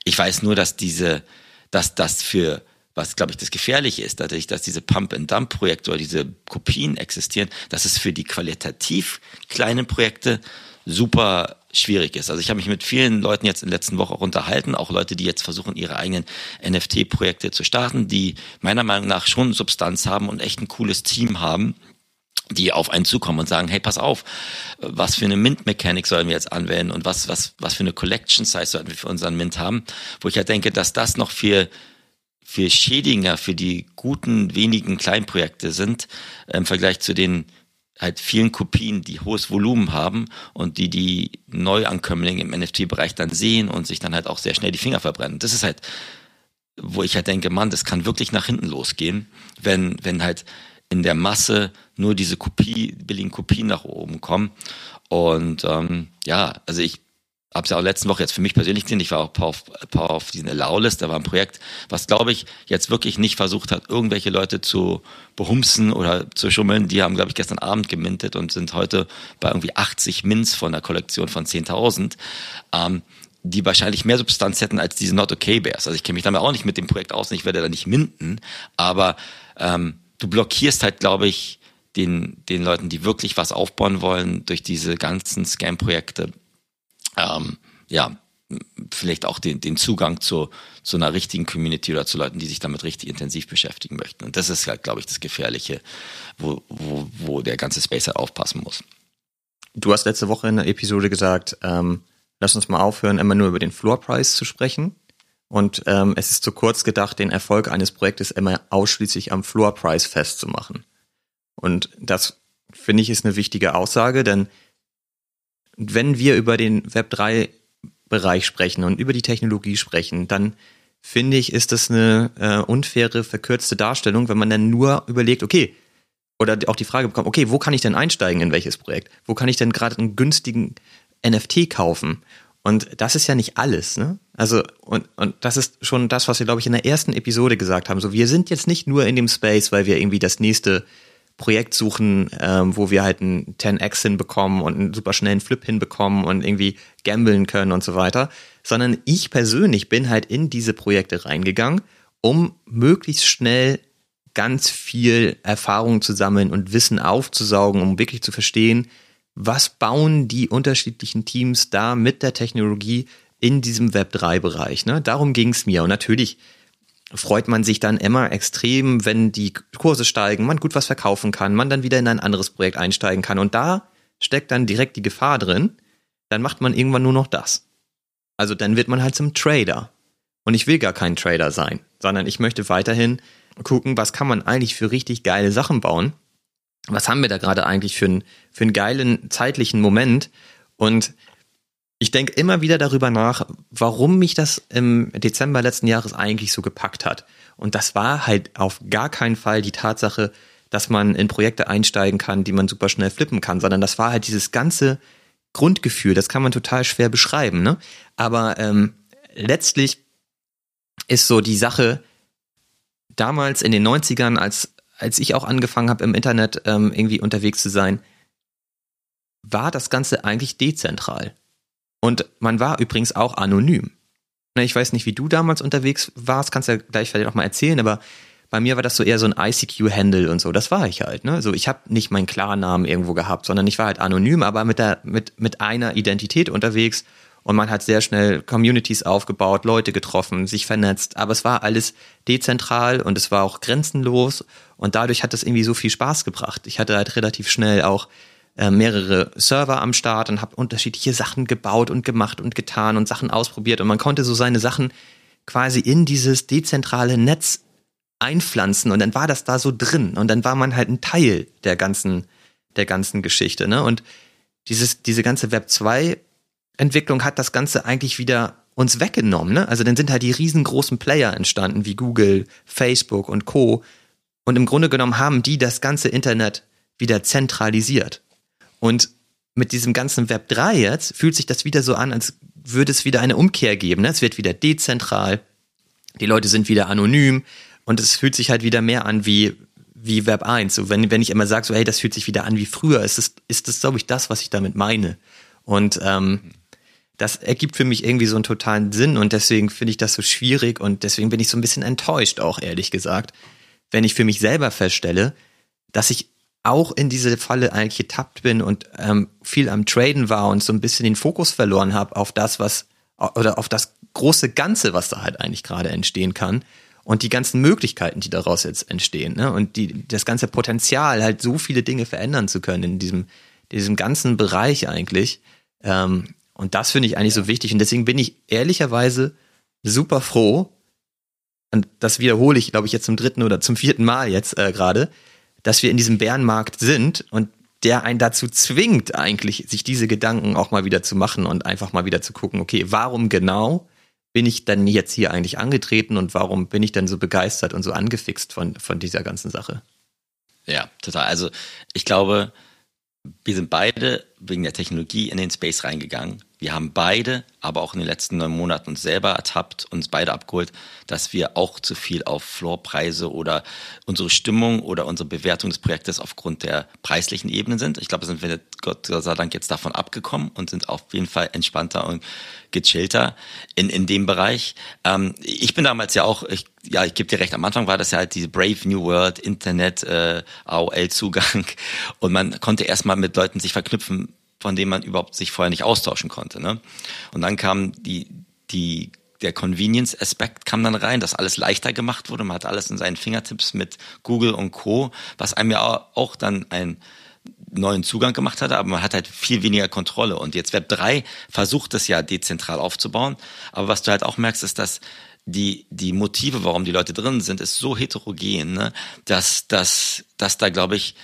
Ich weiß nur, dass diese, dass das für was glaube ich das Gefährliche ist, dadurch, dass diese Pump-and-Dump-Projekte oder diese Kopien existieren, dass es für die qualitativ kleinen Projekte super schwierig ist. Also ich habe mich mit vielen Leuten jetzt in der letzten Woche auch unterhalten, auch Leute, die jetzt versuchen, ihre eigenen NFT-Projekte zu starten, die meiner Meinung nach schon Substanz haben und echt ein cooles Team haben die auf einen zukommen und sagen, hey, pass auf, was für eine Mint-Mechanik sollen wir jetzt anwenden und was, was, was für eine Collection-Size sollten wir für unseren Mint haben, wo ich ja denke, dass das noch viel, viel schädiger für die guten, wenigen Kleinprojekte sind, im Vergleich zu den halt vielen Kopien, die hohes Volumen haben und die die Neuankömmlinge im NFT-Bereich dann sehen und sich dann halt auch sehr schnell die Finger verbrennen. Das ist halt, wo ich halt denke, Mann, das kann wirklich nach hinten losgehen, wenn, wenn halt in der Masse nur diese Kopie, billigen Kopien nach oben kommen. Und ähm, ja, also ich habe es ja auch letzte Woche jetzt für mich persönlich gesehen. Ich war auch auf, auf diesen Allow-List. Da war ein Projekt, was, glaube ich, jetzt wirklich nicht versucht hat, irgendwelche Leute zu behumsen oder zu schummeln. Die haben, glaube ich, gestern Abend gemintet und sind heute bei irgendwie 80 Mints von einer Kollektion von 10.000. Ähm, die wahrscheinlich mehr Substanz hätten als diese Not Okay Bears. Also ich kenne mich damit auch nicht mit dem Projekt aus und ich werde da nicht minten, aber ähm, du blockierst halt, glaube ich, den, den Leuten, die wirklich was aufbauen wollen, durch diese ganzen Scam-Projekte ähm, ja, vielleicht auch den, den Zugang zu, zu einer richtigen Community oder zu Leuten, die sich damit richtig intensiv beschäftigen möchten. Und das ist halt, glaube ich, das Gefährliche, wo, wo, wo der ganze Space halt aufpassen muss. Du hast letzte Woche in der Episode gesagt, ähm, lass uns mal aufhören, immer nur über den Floor Price zu sprechen. Und ähm, es ist zu kurz gedacht, den Erfolg eines Projektes immer ausschließlich am Floor Price festzumachen. Und das finde ich ist eine wichtige Aussage, denn wenn wir über den Web3 Bereich sprechen und über die Technologie sprechen, dann finde ich, ist das eine äh, unfaire, verkürzte Darstellung, wenn man dann nur überlegt, okay, oder auch die Frage bekommt, okay, wo kann ich denn einsteigen in welches Projekt? Wo kann ich denn gerade einen günstigen NFT kaufen? Und das ist ja nicht alles, ne? Also, und, und das ist schon das, was wir, glaube ich, in der ersten Episode gesagt haben. So, wir sind jetzt nicht nur in dem Space, weil wir irgendwie das nächste Projekt suchen, ähm, wo wir halt einen 10x hinbekommen und einen super schnellen Flip hinbekommen und irgendwie gambeln können und so weiter, sondern ich persönlich bin halt in diese Projekte reingegangen, um möglichst schnell ganz viel Erfahrung zu sammeln und Wissen aufzusaugen, um wirklich zu verstehen, was bauen die unterschiedlichen Teams da mit der Technologie in diesem Web3-Bereich. Ne? Darum ging es mir. Und natürlich freut man sich dann immer extrem, wenn die Kurse steigen, man gut was verkaufen kann, man dann wieder in ein anderes Projekt einsteigen kann. Und da steckt dann direkt die Gefahr drin, dann macht man irgendwann nur noch das. Also dann wird man halt zum Trader. Und ich will gar kein Trader sein, sondern ich möchte weiterhin gucken, was kann man eigentlich für richtig geile Sachen bauen. Was haben wir da gerade eigentlich für, einen für einen geilen zeitlichen Moment? Und ich denke immer wieder darüber nach, warum mich das im Dezember letzten Jahres eigentlich so gepackt hat. Und das war halt auf gar keinen Fall die Tatsache, dass man in Projekte einsteigen kann, die man super schnell flippen kann, sondern das war halt dieses ganze Grundgefühl, das kann man total schwer beschreiben. Ne? Aber ähm, letztlich ist so die Sache, damals in den 90ern, als, als ich auch angefangen habe, im Internet ähm, irgendwie unterwegs zu sein, war das Ganze eigentlich dezentral. Und man war übrigens auch anonym. Ich weiß nicht, wie du damals unterwegs warst, kannst du ja gleich vielleicht auch mal erzählen, aber bei mir war das so eher so ein ICQ-Handle und so. Das war ich halt. Ne? So, ich habe nicht meinen Klarnamen irgendwo gehabt, sondern ich war halt anonym, aber mit der mit mit einer Identität unterwegs und man hat sehr schnell Communities aufgebaut, Leute getroffen, sich vernetzt. Aber es war alles dezentral und es war auch grenzenlos und dadurch hat es irgendwie so viel Spaß gebracht. Ich hatte halt relativ schnell auch äh, mehrere Server am Start und habe unterschiedliche Sachen gebaut und gemacht und getan und Sachen ausprobiert und man konnte so seine Sachen quasi in dieses dezentrale Netz einpflanzen und dann war das da so drin und dann war man halt ein Teil der ganzen der ganzen Geschichte, ne? Und dieses diese ganze Web 2 Entwicklung hat das Ganze eigentlich wieder uns weggenommen, ne? Also dann sind halt die riesengroßen Player entstanden wie Google, Facebook und Co. Und im Grunde genommen haben die das ganze Internet wieder zentralisiert. Und mit diesem ganzen Web 3 jetzt fühlt sich das wieder so an, als würde es wieder eine Umkehr geben. Ne? Es wird wieder dezentral, die Leute sind wieder anonym und es fühlt sich halt wieder mehr an wie, wie Web 1. So, wenn, wenn ich immer sage, so, hey, das fühlt sich wieder an wie früher, ist das, ist das, glaube ich, das, was ich damit meine. Und ähm, das ergibt für mich irgendwie so einen totalen Sinn und deswegen finde ich das so schwierig und deswegen bin ich so ein bisschen enttäuscht auch, ehrlich gesagt, wenn ich für mich selber feststelle, dass ich auch in diese Falle eigentlich getappt bin und ähm, viel am Traden war und so ein bisschen den Fokus verloren habe auf das, was oder auf das große Ganze, was da halt eigentlich gerade entstehen kann und die ganzen Möglichkeiten, die daraus jetzt entstehen ne? und die das ganze Potenzial, halt so viele Dinge verändern zu können in diesem diesem ganzen Bereich eigentlich. Ähm, und das finde ich eigentlich so wichtig und deswegen bin ich ehrlicherweise super froh und das wiederhole ich, glaube ich, jetzt zum dritten oder zum vierten Mal jetzt äh, gerade, dass wir in diesem Bärenmarkt sind und der einen dazu zwingt, eigentlich sich diese Gedanken auch mal wieder zu machen und einfach mal wieder zu gucken, okay, warum genau bin ich denn jetzt hier eigentlich angetreten und warum bin ich denn so begeistert und so angefixt von, von dieser ganzen Sache? Ja, total. Also ich glaube, wir sind beide wegen der Technologie in den Space reingegangen wir haben beide, aber auch in den letzten neun Monaten uns selber ertappt, uns beide abgeholt, dass wir auch zu viel auf Floorpreise oder unsere Stimmung oder unsere Bewertung des Projektes aufgrund der preislichen Ebene sind. Ich glaube, sind wir Gott sei Dank jetzt davon abgekommen und sind auf jeden Fall entspannter und gechillter in, in dem Bereich. Ähm, ich bin damals ja auch, ich, ja, ich gebe dir recht, am Anfang war das ja halt diese Brave New World, Internet, äh, AOL-Zugang und man konnte erstmal mit Leuten sich verknüpfen, von dem man überhaupt sich vorher nicht austauschen konnte. Ne? Und dann kam die, die, der Convenience-Aspekt kam dann rein, dass alles leichter gemacht wurde. Man hat alles in seinen Fingertips mit Google und Co., was einem ja auch dann einen neuen Zugang gemacht hatte, aber man hat halt viel weniger Kontrolle. Und jetzt Web 3 versucht es ja dezentral aufzubauen. Aber was du halt auch merkst, ist, dass die, die Motive, warum die Leute drin sind, ist so heterogen, ne? dass, dass, dass da, glaube ich,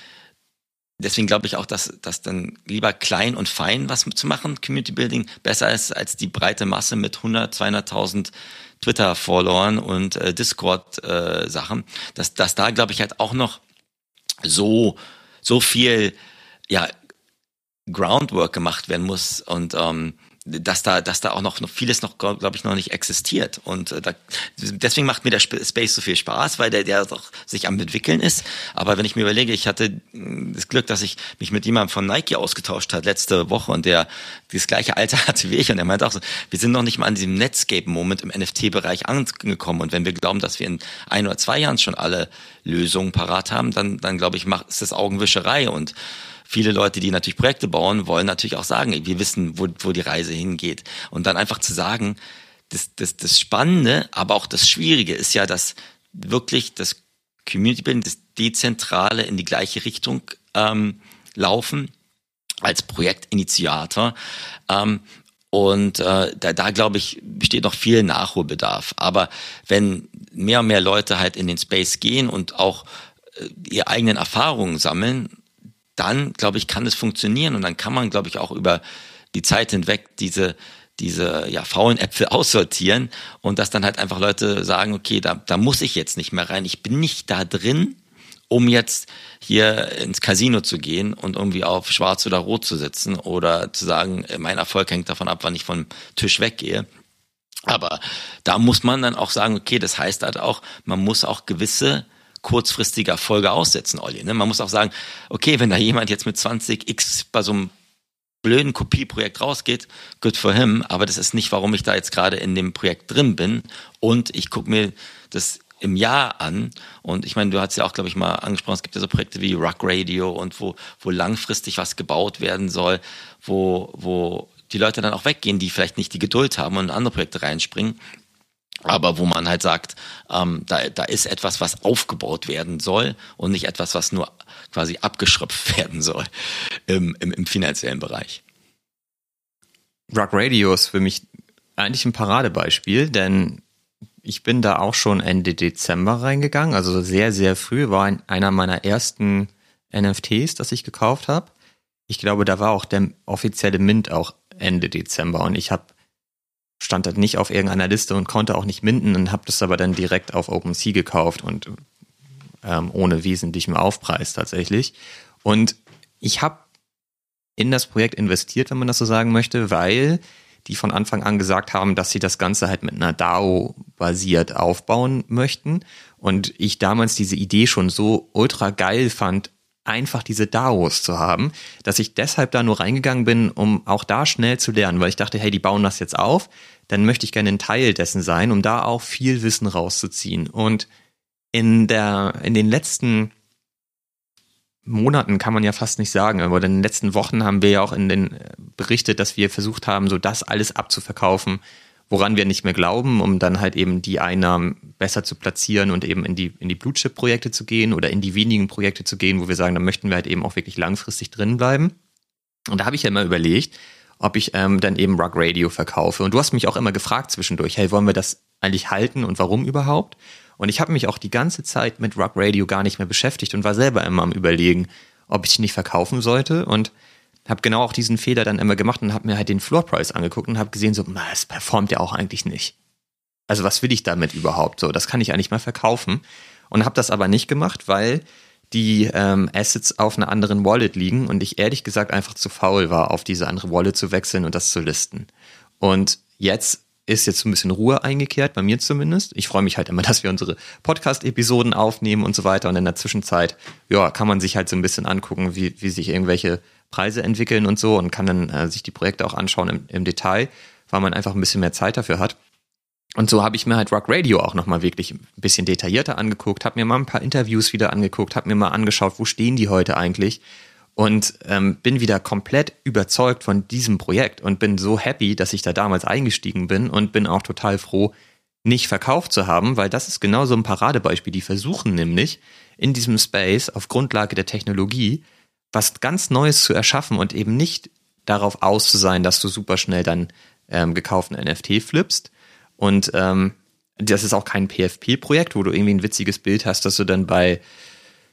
deswegen glaube ich auch, dass, dass dann lieber klein und fein was zu machen, Community Building, besser ist als die breite Masse mit 100, 200.000 Twitter-Followern und äh, Discord-Sachen. Äh, dass, dass da, glaube ich, halt auch noch so, so viel, ja, Groundwork gemacht werden muss und ähm, dass da, dass da auch noch, noch vieles noch, glaube ich, noch nicht existiert. Und äh, da, deswegen macht mir der Space so viel Spaß, weil der, der doch sich am entwickeln ist. Aber wenn ich mir überlege, ich hatte hm, das Glück, dass ich mich mit jemandem von Nike ausgetauscht hat letzte Woche und der das gleiche Alter hatte wie ich und er meinte auch so, wir sind noch nicht mal an diesem Netscape-Moment im NFT-Bereich angekommen. Und wenn wir glauben, dass wir in ein oder zwei Jahren schon alle Lösungen parat haben, dann, dann glaube ich, macht, ist das Augenwischerei und viele Leute, die natürlich Projekte bauen, wollen natürlich auch sagen, wir wissen, wo, wo die Reise hingeht. Und dann einfach zu sagen, das, das, das Spannende, aber auch das Schwierige ist ja, dass wirklich das Community Building, das Dezentrale in die gleiche Richtung ähm, laufen als Projektinitiator. Ähm, und äh, da, da glaube ich, besteht noch viel Nachholbedarf. Aber wenn mehr und mehr Leute halt in den Space gehen und auch äh, ihre eigenen Erfahrungen sammeln, dann, glaube ich, kann es funktionieren und dann kann man, glaube ich, auch über die Zeit hinweg diese diese ja, faulen Äpfel aussortieren und dass dann halt einfach Leute sagen, okay, da, da muss ich jetzt nicht mehr rein, ich bin nicht da drin, um jetzt hier ins Casino zu gehen und irgendwie auf schwarz oder rot zu sitzen oder zu sagen, mein Erfolg hängt davon ab, wann ich vom Tisch weggehe. Aber da muss man dann auch sagen, okay, das heißt halt auch, man muss auch gewisse kurzfristiger Folge aussetzen, Olli. Ne? Man muss auch sagen, okay, wenn da jemand jetzt mit 20x bei so einem blöden Kopieprojekt rausgeht, good for him, aber das ist nicht, warum ich da jetzt gerade in dem Projekt drin bin und ich gucke mir das im Jahr an und ich meine, du hast ja auch, glaube ich, mal angesprochen, es gibt ja so Projekte wie Rock Radio und wo, wo langfristig was gebaut werden soll, wo, wo die Leute dann auch weggehen, die vielleicht nicht die Geduld haben und in andere Projekte reinspringen aber wo man halt sagt, ähm, da, da ist etwas, was aufgebaut werden soll und nicht etwas, was nur quasi abgeschröpft werden soll im, im, im finanziellen Bereich. Rock Radio ist für mich eigentlich ein Paradebeispiel, denn ich bin da auch schon Ende Dezember reingegangen, also sehr, sehr früh, war einer meiner ersten NFTs, das ich gekauft habe. Ich glaube, da war auch der offizielle Mint auch Ende Dezember und ich habe stand halt nicht auf irgendeiner Liste und konnte auch nicht minden und habe das aber dann direkt auf OpenSea gekauft und ähm, ohne wesentlichem Aufpreis tatsächlich. Und ich habe in das Projekt investiert, wenn man das so sagen möchte, weil die von Anfang an gesagt haben, dass sie das Ganze halt mit einer DAO basiert aufbauen möchten. Und ich damals diese Idee schon so ultra geil fand, einfach diese DAOs zu haben, dass ich deshalb da nur reingegangen bin, um auch da schnell zu lernen, weil ich dachte, hey, die bauen das jetzt auf, dann möchte ich gerne ein Teil dessen sein, um da auch viel Wissen rauszuziehen. Und in der, in den letzten Monaten kann man ja fast nicht sagen, aber in den letzten Wochen haben wir ja auch in den äh, berichtet, dass wir versucht haben, so das alles abzuverkaufen, woran wir nicht mehr glauben, um dann halt eben die Einnahmen besser zu platzieren und eben in die, in die Blue-Chip-Projekte zu gehen oder in die wenigen Projekte zu gehen, wo wir sagen, da möchten wir halt eben auch wirklich langfristig drin bleiben. Und da habe ich ja immer überlegt, ob ich ähm, dann eben Rock Radio verkaufe. Und du hast mich auch immer gefragt zwischendurch, hey, wollen wir das eigentlich halten und warum überhaupt? Und ich habe mich auch die ganze Zeit mit Rock Radio gar nicht mehr beschäftigt und war selber immer am überlegen, ob ich nicht verkaufen sollte und habe genau auch diesen Fehler dann immer gemacht und habe mir halt den Floor Price angeguckt und habe gesehen, so, na, es performt ja auch eigentlich nicht. Also was will ich damit überhaupt? So, das kann ich eigentlich mal verkaufen. Und habe das aber nicht gemacht, weil die ähm, Assets auf einer anderen Wallet liegen und ich ehrlich gesagt einfach zu faul war, auf diese andere Wallet zu wechseln und das zu listen. Und jetzt ist jetzt so ein bisschen Ruhe eingekehrt, bei mir zumindest. Ich freue mich halt immer, dass wir unsere Podcast-Episoden aufnehmen und so weiter. Und in der Zwischenzeit, ja, kann man sich halt so ein bisschen angucken, wie, wie sich irgendwelche Preise entwickeln und so und kann dann äh, sich die Projekte auch anschauen im, im Detail, weil man einfach ein bisschen mehr Zeit dafür hat. Und so habe ich mir halt Rock Radio auch nochmal wirklich ein bisschen detaillierter angeguckt, habe mir mal ein paar Interviews wieder angeguckt, habe mir mal angeschaut, wo stehen die heute eigentlich und ähm, bin wieder komplett überzeugt von diesem Projekt und bin so happy, dass ich da damals eingestiegen bin und bin auch total froh, nicht verkauft zu haben, weil das ist genau so ein Paradebeispiel. Die versuchen nämlich in diesem Space auf Grundlage der Technologie was ganz Neues zu erschaffen und eben nicht darauf aus zu sein, dass du super schnell dann ähm, gekauften NFT flippst. Und ähm, das ist auch kein PFP-Projekt, wo du irgendwie ein witziges Bild hast, das du dann bei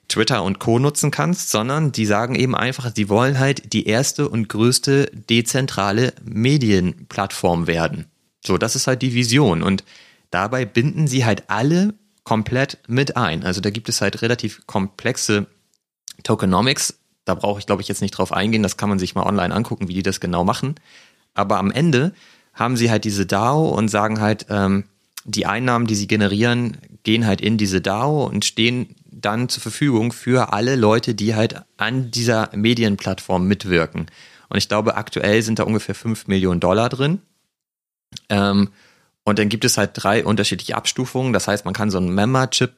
Twitter und Co. nutzen kannst, sondern die sagen eben einfach, die wollen halt die erste und größte dezentrale Medienplattform werden. So, das ist halt die Vision. Und dabei binden sie halt alle komplett mit ein. Also da gibt es halt relativ komplexe Tokenomics da brauche ich, glaube ich, jetzt nicht drauf eingehen. Das kann man sich mal online angucken, wie die das genau machen. Aber am Ende haben sie halt diese DAO und sagen halt, ähm, die Einnahmen, die sie generieren, gehen halt in diese DAO und stehen dann zur Verfügung für alle Leute, die halt an dieser Medienplattform mitwirken. Und ich glaube, aktuell sind da ungefähr 5 Millionen Dollar drin. Ähm, und dann gibt es halt drei unterschiedliche Abstufungen. Das heißt, man kann so einen Membership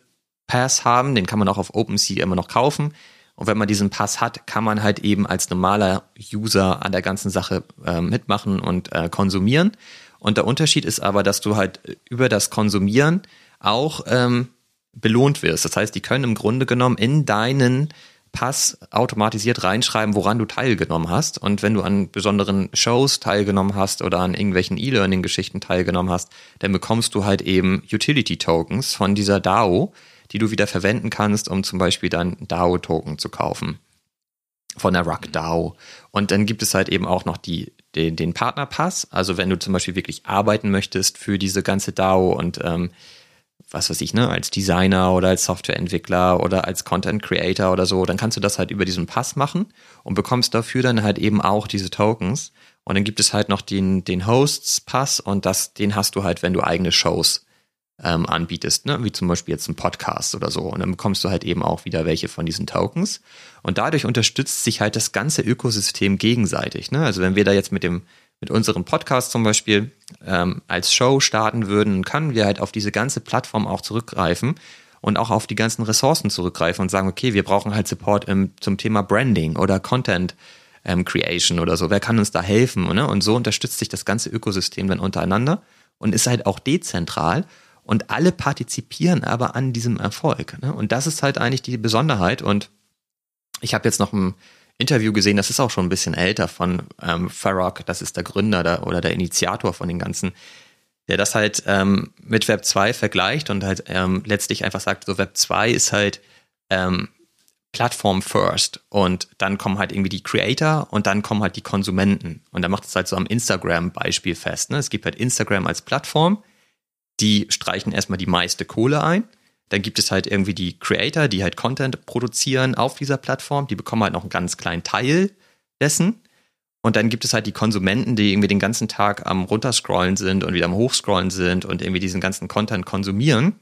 Pass haben, den kann man auch auf OpenSea immer noch kaufen. Und wenn man diesen Pass hat, kann man halt eben als normaler User an der ganzen Sache äh, mitmachen und äh, konsumieren. Und der Unterschied ist aber, dass du halt über das Konsumieren auch ähm, belohnt wirst. Das heißt, die können im Grunde genommen in deinen Pass automatisiert reinschreiben, woran du teilgenommen hast. Und wenn du an besonderen Shows teilgenommen hast oder an irgendwelchen E-Learning-Geschichten teilgenommen hast, dann bekommst du halt eben Utility-Tokens von dieser DAO, die du wieder verwenden kannst, um zum Beispiel dann DAO-Token zu kaufen. Von der RUC DAO. Und dann gibt es halt eben auch noch die, den, den Partnerpass. Also wenn du zum Beispiel wirklich arbeiten möchtest für diese ganze DAO und ähm, was weiß ich, ne, als Designer oder als Softwareentwickler oder als Content Creator oder so, dann kannst du das halt über diesen Pass machen und bekommst dafür dann halt eben auch diese Tokens. Und dann gibt es halt noch den, den Hosts Pass und das, den hast du halt, wenn du eigene Shows ähm, anbietest, ne? wie zum Beispiel jetzt ein Podcast oder so. Und dann bekommst du halt eben auch wieder welche von diesen Tokens. Und dadurch unterstützt sich halt das ganze Ökosystem gegenseitig. Ne? Also wenn wir da jetzt mit dem mit unserem Podcast zum Beispiel ähm, als Show starten würden, können wir halt auf diese ganze Plattform auch zurückgreifen und auch auf die ganzen Ressourcen zurückgreifen und sagen, okay, wir brauchen halt Support im, zum Thema Branding oder Content ähm, Creation oder so. Wer kann uns da helfen? Ne? Und so unterstützt sich das ganze Ökosystem dann untereinander und ist halt auch dezentral und alle partizipieren aber an diesem Erfolg. Ne? Und das ist halt eigentlich die Besonderheit und ich habe jetzt noch ein Interview gesehen, das ist auch schon ein bisschen älter von ähm, Farrock, das ist der Gründer da, oder der Initiator von den ganzen, der das halt ähm, mit Web 2 vergleicht und halt ähm, letztlich einfach sagt, so Web 2 ist halt ähm, Plattform first und dann kommen halt irgendwie die Creator und dann kommen halt die Konsumenten und da macht es halt so am Instagram-Beispiel fest. Ne? Es gibt halt Instagram als Plattform, die streichen erstmal die meiste Kohle ein dann gibt es halt irgendwie die Creator, die halt Content produzieren auf dieser Plattform. Die bekommen halt noch einen ganz kleinen Teil dessen. Und dann gibt es halt die Konsumenten, die irgendwie den ganzen Tag am runterscrollen sind und wieder am hochscrollen sind und irgendwie diesen ganzen Content konsumieren.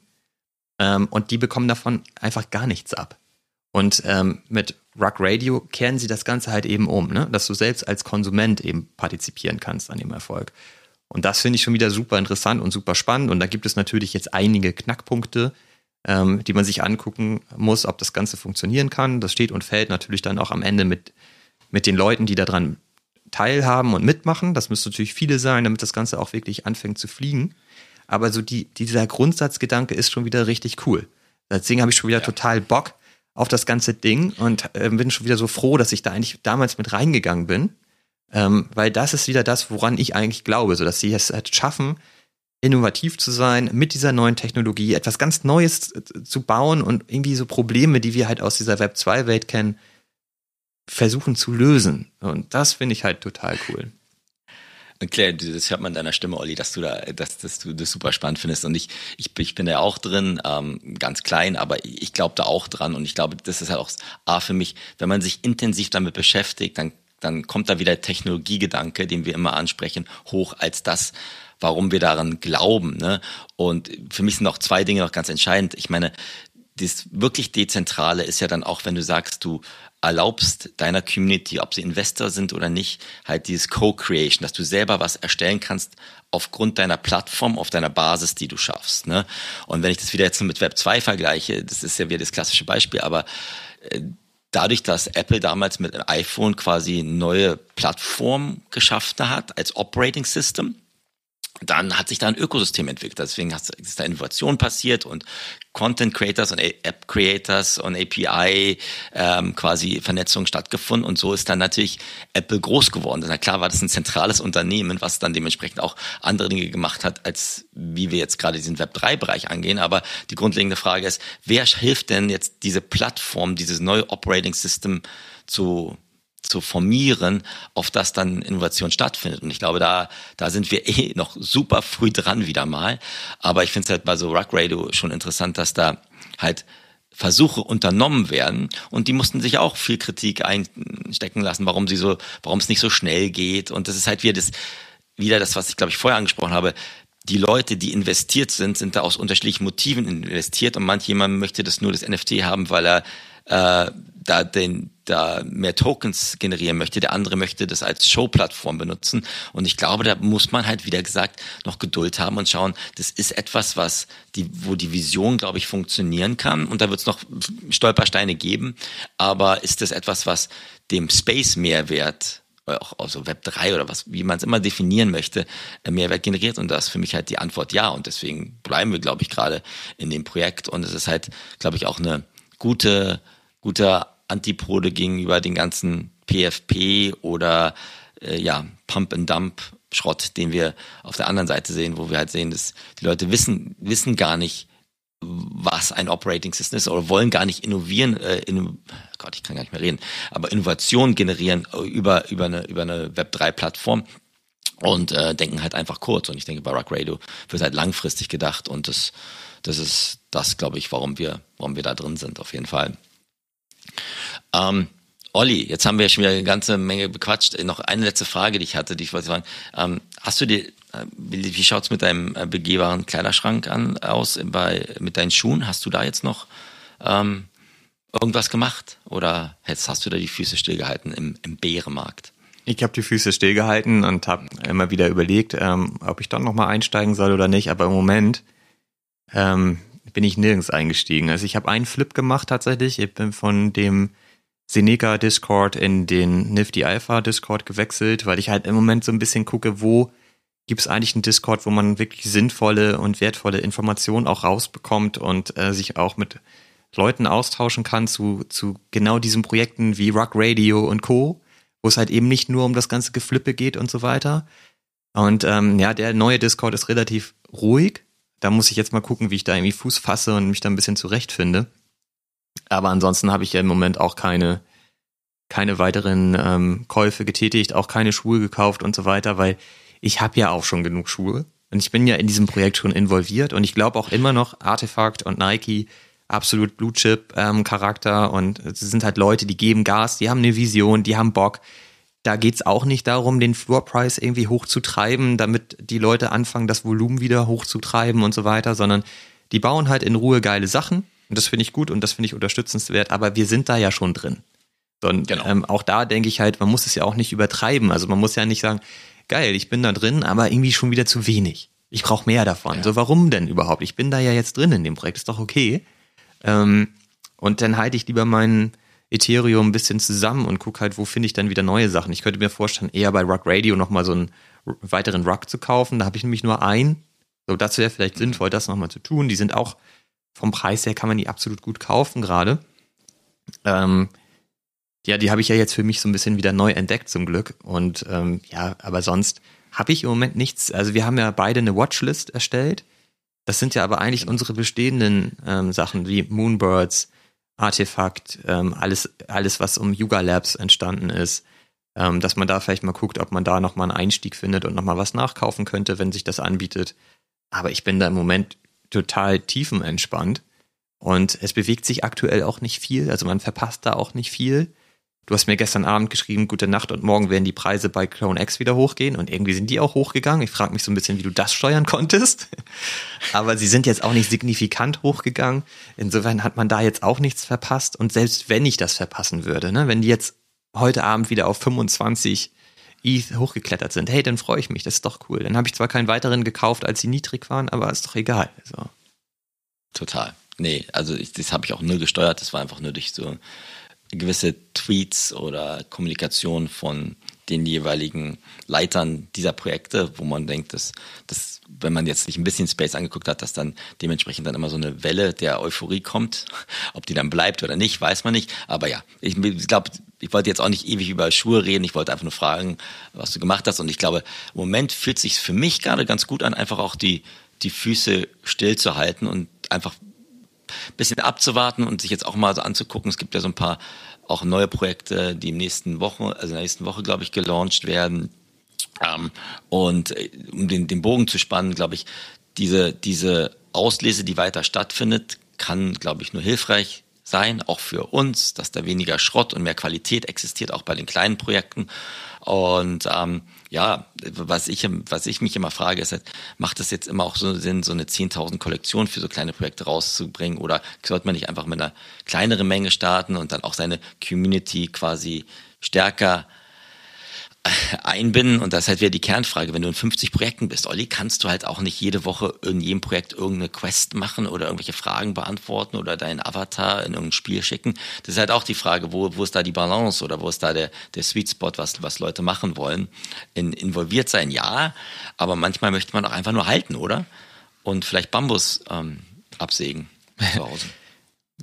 Ähm, und die bekommen davon einfach gar nichts ab. Und ähm, mit Rock Radio kehren sie das Ganze halt eben um, ne? dass du selbst als Konsument eben partizipieren kannst an dem Erfolg. Und das finde ich schon wieder super interessant und super spannend. Und da gibt es natürlich jetzt einige Knackpunkte, ähm, die man sich angucken muss, ob das Ganze funktionieren kann. Das steht und fällt natürlich dann auch am Ende mit, mit den Leuten, die daran teilhaben und mitmachen. Das müssen natürlich viele sein, damit das Ganze auch wirklich anfängt zu fliegen. Aber so die, dieser Grundsatzgedanke ist schon wieder richtig cool. Deswegen habe ich schon wieder ja. total Bock auf das ganze Ding und äh, bin schon wieder so froh, dass ich da eigentlich damals mit reingegangen bin. Ähm, weil das ist wieder das, woran ich eigentlich glaube, so dass sie es halt schaffen, innovativ zu sein, mit dieser neuen Technologie etwas ganz Neues zu bauen und irgendwie so Probleme, die wir halt aus dieser Web 2 Welt kennen, versuchen zu lösen. Und das finde ich halt total cool. Claire, das hört man in deiner Stimme, Olli, dass du da, dass, dass du das super spannend findest. Und ich, ich, ich bin da auch drin, ähm, ganz klein, aber ich glaube da auch dran. Und ich glaube, das ist halt auch A für mich, wenn man sich intensiv damit beschäftigt, dann, dann kommt da wieder Technologiegedanke, den wir immer ansprechen, hoch als das, warum wir daran glauben. Ne? Und für mich sind noch zwei Dinge noch ganz entscheidend. Ich meine, das wirklich Dezentrale ist ja dann auch, wenn du sagst, du erlaubst deiner Community, ob sie Investor sind oder nicht, halt dieses Co-Creation, dass du selber was erstellen kannst aufgrund deiner Plattform, auf deiner Basis, die du schaffst. Ne? Und wenn ich das wieder jetzt mit Web 2 vergleiche, das ist ja wieder das klassische Beispiel, aber äh, dadurch, dass Apple damals mit iPhone quasi neue Plattform geschaffen hat als Operating System, dann hat sich da ein Ökosystem entwickelt. Deswegen ist da Innovation passiert und Content Creators und App Creators und API ähm, quasi Vernetzung stattgefunden und so ist dann natürlich Apple groß geworden. Na klar war das ein zentrales Unternehmen, was dann dementsprechend auch andere Dinge gemacht hat, als wie wir jetzt gerade diesen Web 3 Bereich angehen. Aber die grundlegende Frage ist, wer hilft denn jetzt diese Plattform, dieses neue Operating System zu zu formieren, auf das dann Innovation stattfindet. Und ich glaube, da, da sind wir eh noch super früh dran wieder mal. Aber ich finde es halt bei so Rock Radio schon interessant, dass da halt Versuche unternommen werden und die mussten sich auch viel Kritik einstecken lassen, warum sie so, warum es nicht so schnell geht und das ist halt wieder das, wieder das, was ich glaube ich vorher angesprochen habe. Die Leute, die investiert sind, sind da aus unterschiedlichen Motiven investiert und manch jemand möchte das nur das NFT haben, weil er äh, da den da mehr Tokens generieren möchte, der andere möchte das als Showplattform benutzen. Und ich glaube, da muss man halt wieder gesagt noch Geduld haben und schauen, das ist etwas, was die, wo die Vision, glaube ich, funktionieren kann. Und da wird es noch Stolpersteine geben. Aber ist das etwas, was dem Space-Mehrwert auch also Web 3 oder was, wie man es immer definieren möchte, äh, Mehrwert generiert und das ist für mich halt die Antwort ja und deswegen bleiben wir, glaube ich, gerade in dem Projekt und es ist halt, glaube ich, auch eine gute, guter Antipode gegenüber den ganzen PFP oder äh, ja, Pump and Dump Schrott, den wir auf der anderen Seite sehen, wo wir halt sehen, dass die Leute wissen, wissen gar nicht, was ein Operating System ist oder wollen gar nicht innovieren, äh, in, Gott, ich kann gar nicht mehr reden, aber Innovation generieren über, über eine, über eine Web 3 Plattform und äh, denken halt einfach kurz. Und ich denke, bei Rock Radio wird halt langfristig gedacht und das, das ist das, glaube ich, warum wir, warum wir da drin sind, auf jeden Fall. Ähm, Olli, jetzt haben wir schon wieder eine ganze Menge bequatscht. Noch eine letzte Frage, die ich hatte, die ich wollte fragen. Ähm, hast du dir, äh, wie, wie schaut's mit deinem äh, begehbaren Kleiderschrank an, aus bei, mit deinen Schuhen? Hast du da jetzt noch ähm, irgendwas gemacht? Oder jetzt hast du da die Füße stillgehalten im, im Bärenmarkt? Ich habe die Füße stillgehalten und habe immer wieder überlegt, ähm, ob ich doch nochmal einsteigen soll oder nicht. Aber im Moment ähm, bin ich nirgends eingestiegen. Also ich habe einen Flip gemacht tatsächlich. Ich bin von dem Seneca Discord in den Nifty Alpha Discord gewechselt, weil ich halt im Moment so ein bisschen gucke, wo gibt es eigentlich einen Discord, wo man wirklich sinnvolle und wertvolle Informationen auch rausbekommt und äh, sich auch mit Leuten austauschen kann zu, zu genau diesen Projekten wie Rock Radio und Co., wo es halt eben nicht nur um das ganze Geflippe geht und so weiter. Und ähm, ja, der neue Discord ist relativ ruhig. Da muss ich jetzt mal gucken, wie ich da irgendwie Fuß fasse und mich da ein bisschen zurechtfinde. Aber ansonsten habe ich ja im Moment auch keine, keine weiteren ähm, Käufe getätigt, auch keine Schuhe gekauft und so weiter, weil ich habe ja auch schon genug Schuhe. Und ich bin ja in diesem Projekt schon involviert und ich glaube auch immer noch, Artefakt und Nike, absolut Blue Chip ähm, Charakter und es sind halt Leute, die geben Gas, die haben eine Vision, die haben Bock. Da geht's auch nicht darum, den Floor Price irgendwie hochzutreiben, damit die Leute anfangen, das Volumen wieder hochzutreiben und so weiter, sondern die bauen halt in Ruhe geile Sachen und das finde ich gut und das finde ich unterstützenswert, aber wir sind da ja schon drin. Und genau. ähm, auch da denke ich halt, man muss es ja auch nicht übertreiben. Also man muss ja nicht sagen, geil, ich bin da drin, aber irgendwie schon wieder zu wenig. Ich brauche mehr davon. Ja. So, warum denn überhaupt? Ich bin da ja jetzt drin in dem Projekt, ist doch okay. Ähm, und dann halte ich lieber meinen Ethereum ein bisschen zusammen und gucke halt, wo finde ich dann wieder neue Sachen. Ich könnte mir vorstellen, eher bei Rock Radio nochmal so einen weiteren Rock zu kaufen. Da habe ich nämlich nur einen. So, das wäre vielleicht sinnvoll, das nochmal zu tun. Die sind auch vom Preis her kann man die absolut gut kaufen gerade. Ähm, ja, die habe ich ja jetzt für mich so ein bisschen wieder neu entdeckt zum Glück. Und ähm, ja, aber sonst habe ich im Moment nichts. Also wir haben ja beide eine Watchlist erstellt. Das sind ja aber eigentlich unsere bestehenden ähm, Sachen wie Moonbirds, Artefakt, ähm, alles, alles, was um Yuga Labs entstanden ist. Ähm, dass man da vielleicht mal guckt, ob man da nochmal einen Einstieg findet und nochmal was nachkaufen könnte, wenn sich das anbietet. Aber ich bin da im Moment total tiefenentspannt. Und es bewegt sich aktuell auch nicht viel, also man verpasst da auch nicht viel. Du hast mir gestern Abend geschrieben, gute Nacht und morgen werden die Preise bei Clone X wieder hochgehen und irgendwie sind die auch hochgegangen. Ich frage mich so ein bisschen, wie du das steuern konntest. Aber sie sind jetzt auch nicht signifikant hochgegangen. Insofern hat man da jetzt auch nichts verpasst. Und selbst wenn ich das verpassen würde, ne, wenn die jetzt heute Abend wieder auf 25 ETH hochgeklettert sind, hey, dann freue ich mich, das ist doch cool. Dann habe ich zwar keinen weiteren gekauft, als sie niedrig waren, aber ist doch egal. So. Total. Nee, also ich, das habe ich auch null gesteuert, das war einfach nur durch so gewisse Tweets oder Kommunikation von den jeweiligen Leitern dieser Projekte, wo man denkt, dass, dass wenn man jetzt sich ein bisschen Space angeguckt hat, dass dann dementsprechend dann immer so eine Welle der Euphorie kommt. Ob die dann bleibt oder nicht, weiß man nicht. Aber ja, ich glaube, ich wollte jetzt auch nicht ewig über Schuhe reden. Ich wollte einfach nur fragen, was du gemacht hast. Und ich glaube, im Moment fühlt sich für mich gerade ganz gut an, einfach auch die, die Füße still zu halten und einfach ein bisschen abzuwarten und sich jetzt auch mal so anzugucken. Es gibt ja so ein paar auch neue Projekte, die im nächsten Woche, also in der nächsten Woche, glaube ich, gelauncht werden. Ähm, und äh, um den, den Bogen zu spannen, glaube ich, diese, diese Auslese, die weiter stattfindet, kann, glaube ich, nur hilfreich sein, auch für uns, dass da weniger Schrott und mehr Qualität existiert, auch bei den kleinen Projekten. Und ähm, ja, was ich, was ich mich immer frage, ist, halt, macht es jetzt immer auch so Sinn, so eine 10.000 Kollektion für so kleine Projekte rauszubringen? Oder sollte man nicht einfach mit einer kleineren Menge starten und dann auch seine Community quasi stärker einbinden und das ist halt wieder die Kernfrage. Wenn du in 50 Projekten bist, Olli, kannst du halt auch nicht jede Woche in jedem Projekt irgendeine Quest machen oder irgendwelche Fragen beantworten oder deinen Avatar in irgendein Spiel schicken. Das ist halt auch die Frage, wo, wo ist da die Balance oder wo ist da der, der Sweet Spot, was, was Leute machen wollen. In, involviert sein, ja, aber manchmal möchte man auch einfach nur halten, oder? Und vielleicht Bambus ähm, absägen zu Hause.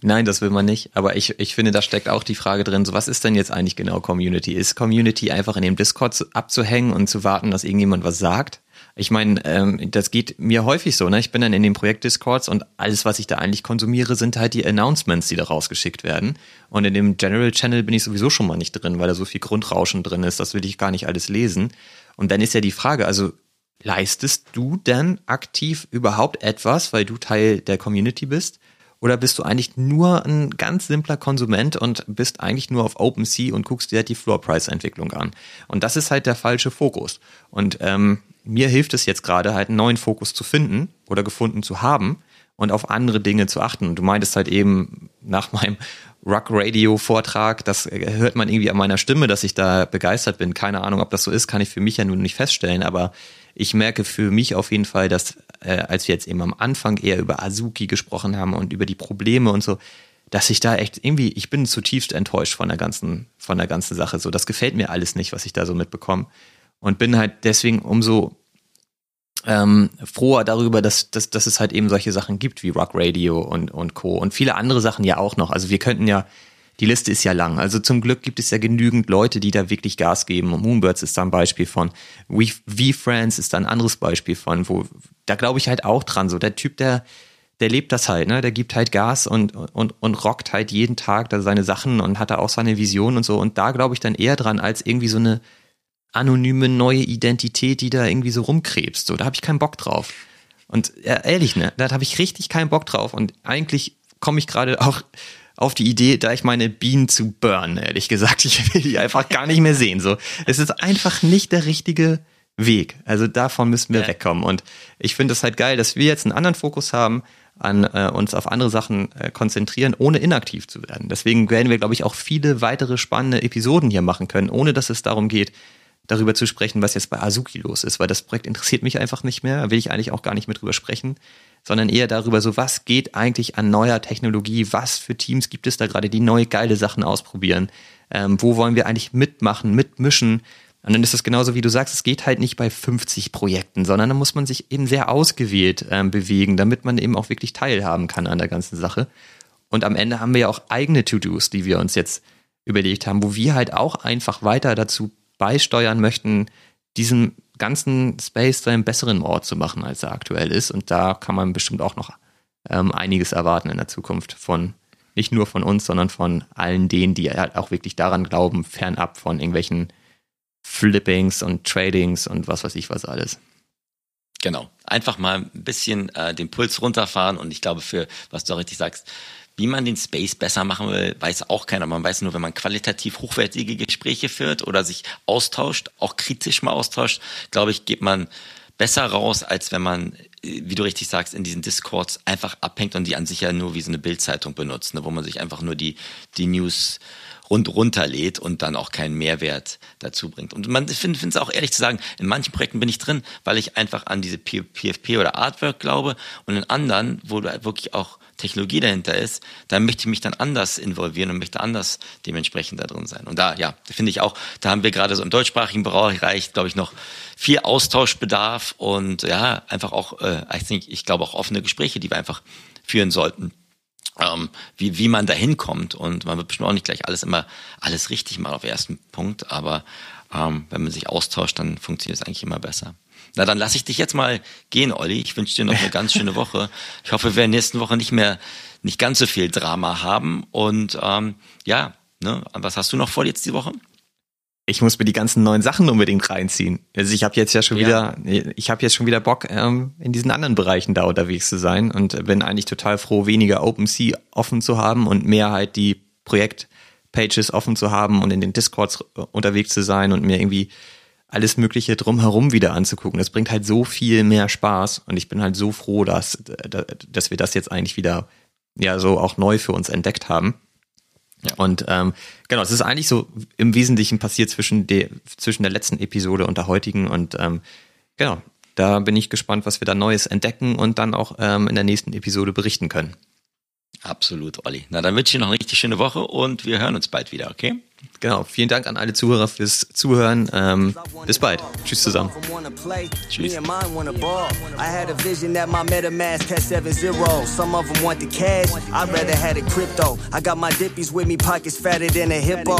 Nein, das will man nicht. Aber ich, ich finde, da steckt auch die Frage drin, so was ist denn jetzt eigentlich genau Community? Ist Community einfach in dem Discord abzuhängen und zu warten, dass irgendjemand was sagt? Ich meine, ähm, das geht mir häufig so, ne? Ich bin dann in den Projekt-Discords und alles, was ich da eigentlich konsumiere, sind halt die Announcements, die da rausgeschickt werden. Und in dem General Channel bin ich sowieso schon mal nicht drin, weil da so viel Grundrauschen drin ist, das will ich gar nicht alles lesen. Und dann ist ja die Frage, also leistest du denn aktiv überhaupt etwas, weil du Teil der Community bist? Oder bist du eigentlich nur ein ganz simpler Konsument und bist eigentlich nur auf OpenSea und guckst dir halt die Floor-Price-Entwicklung an? Und das ist halt der falsche Fokus. Und ähm, mir hilft es jetzt gerade halt einen neuen Fokus zu finden oder gefunden zu haben und auf andere Dinge zu achten. Und du meintest halt eben nach meinem Rock Radio Vortrag, das hört man irgendwie an meiner Stimme, dass ich da begeistert bin. Keine Ahnung, ob das so ist, kann ich für mich ja nun nicht feststellen, aber ich merke für mich auf jeden Fall, dass äh, als wir jetzt eben am Anfang eher über Azuki gesprochen haben und über die Probleme und so, dass ich da echt irgendwie, ich bin zutiefst enttäuscht von der ganzen, von der ganzen Sache. So, das gefällt mir alles nicht, was ich da so mitbekomme. Und bin halt deswegen umso ähm, froher darüber, dass, dass, dass es halt eben solche Sachen gibt wie Rock Radio und, und Co. Und viele andere Sachen ja auch noch. Also wir könnten ja die Liste ist ja lang. Also zum Glück gibt es ja genügend Leute, die da wirklich Gas geben. Moonbirds ist da ein Beispiel von. V-Friends ist da ein anderes Beispiel von, wo, da glaube ich halt auch dran. So, der Typ, der, der lebt das halt, ne? Der gibt halt Gas und, und, und rockt halt jeden Tag da seine Sachen und hat da auch seine Vision und so. Und da glaube ich dann eher dran, als irgendwie so eine anonyme neue Identität, die da irgendwie so rumkrebst. So, da habe ich keinen Bock drauf. Und ehrlich, ne, da habe ich richtig keinen Bock drauf. Und eigentlich komme ich gerade auch auf die Idee, da ich meine Bienen zu burnen, ehrlich gesagt. Ich will die einfach gar nicht mehr sehen. So, es ist einfach nicht der richtige Weg. Also davon müssen wir ja. wegkommen. Und ich finde es halt geil, dass wir jetzt einen anderen Fokus haben, an äh, uns auf andere Sachen äh, konzentrieren, ohne inaktiv zu werden. Deswegen werden wir, glaube ich, auch viele weitere spannende Episoden hier machen können, ohne dass es darum geht, darüber zu sprechen, was jetzt bei Azuki los ist, weil das Projekt interessiert mich einfach nicht mehr, will ich eigentlich auch gar nicht mehr drüber sprechen sondern eher darüber, so was geht eigentlich an neuer Technologie, was für Teams gibt es da gerade, die neue geile Sachen ausprobieren, ähm, wo wollen wir eigentlich mitmachen, mitmischen. Und dann ist es genauso, wie du sagst, es geht halt nicht bei 50 Projekten, sondern da muss man sich eben sehr ausgewählt ähm, bewegen, damit man eben auch wirklich teilhaben kann an der ganzen Sache. Und am Ende haben wir ja auch eigene To-Dos, die wir uns jetzt überlegt haben, wo wir halt auch einfach weiter dazu beisteuern möchten, diesen ganzen Space zu einem besseren Ort zu machen, als er aktuell ist. Und da kann man bestimmt auch noch ähm, einiges erwarten in der Zukunft von nicht nur von uns, sondern von allen denen, die halt auch wirklich daran glauben, fernab von irgendwelchen Flippings und Tradings und was weiß ich was alles. Genau. Einfach mal ein bisschen äh, den Puls runterfahren und ich glaube, für was du richtig sagst, wie man den Space besser machen will, weiß auch keiner. Man weiß nur, wenn man qualitativ hochwertige Gespräche führt oder sich austauscht, auch kritisch mal austauscht, glaube ich, geht man besser raus, als wenn man, wie du richtig sagst, in diesen Discords einfach abhängt und die an sich ja nur wie so eine Bildzeitung benutzt, ne, wo man sich einfach nur die, die News rund runterlädt und dann auch keinen Mehrwert dazu bringt. Und man finde es auch ehrlich zu sagen, in manchen Projekten bin ich drin, weil ich einfach an diese PFP oder Artwork glaube und in anderen, wo du halt wirklich auch Technologie dahinter ist, dann möchte ich mich dann anders involvieren und möchte anders dementsprechend da drin sein. Und da, ja, finde ich auch, da haben wir gerade so im deutschsprachigen Bereich, glaube ich, noch viel Austauschbedarf und ja, einfach auch, äh, ich, think, ich glaube auch offene Gespräche, die wir einfach führen sollten. Ähm, wie, wie man da hinkommt. Und man wird bestimmt auch nicht gleich alles immer, alles richtig mal auf ersten Punkt, aber ähm, wenn man sich austauscht, dann funktioniert es eigentlich immer besser. Na, dann lasse ich dich jetzt mal gehen, Olli. Ich wünsche dir noch eine ganz schöne Woche. Ich hoffe, wir werden nächsten Woche nicht mehr, nicht ganz so viel Drama haben. Und ähm, ja, ne, was hast du noch vor jetzt die Woche? ich muss mir die ganzen neuen Sachen unbedingt reinziehen. Also ich habe jetzt ja schon ja. wieder, ich habe jetzt schon wieder Bock, ähm, in diesen anderen Bereichen da unterwegs zu sein und bin eigentlich total froh, weniger OpenSea offen zu haben und mehr halt die Projektpages offen zu haben und in den Discords unterwegs zu sein und mir irgendwie alles Mögliche drumherum wieder anzugucken. Das bringt halt so viel mehr Spaß und ich bin halt so froh, dass, dass wir das jetzt eigentlich wieder ja so auch neu für uns entdeckt haben. Ja. Und ähm, genau, es ist eigentlich so im Wesentlichen passiert zwischen der, zwischen der letzten Episode und der heutigen. Und ähm, genau, da bin ich gespannt, was wir da Neues entdecken und dann auch ähm, in der nächsten Episode berichten können. Absolut, Olli. Na, dann wünsche ich dir noch eine richtig schöne Woche und wir hören uns bald wieder, okay? Genau, vielen Dank an alle Zuhörer fürs Zuhören. Ähm, bis bald. Tschüss zusammen. Tschüss. I had a vision that my MetaMask had seven zeros. Some of them want the cash. I'd rather had a crypto. I got my dippies with me, pockets fatter than a hippo.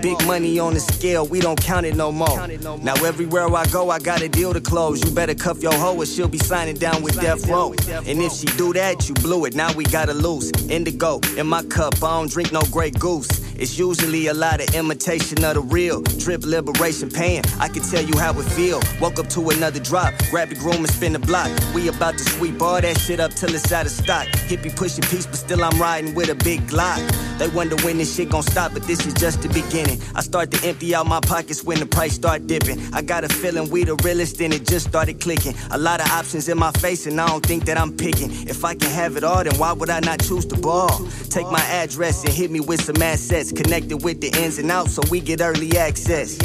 Big money on the scale, we don't count it no more. Now everywhere I go, I got a deal to close. You better cuff your hoe or she'll be signing down with death row. And if she do that, you blew it. Now we gotta lose. Indigo in my cup, I don't drink no Grey Goose. It's usually a lot of imitation of the real. Drip liberation pain. I can tell you how it feel. Woke up to another drop. Grab the groom and spin the block. We about to sweep all that shit up till it's out of stock. Hippie pushing peace, but still I'm riding with a big Glock. They wonder when this shit gon' stop, but this is just the beginning. I start to empty out my pockets when the price start dipping. I got a feeling we the realest, and it just started clicking. A lot of options in my face, and I don't think that I'm picking. If I can have it all, then why would I not choose the ball? Take my address and hit me with some assets. Connected with the ins and outs, so we get early access.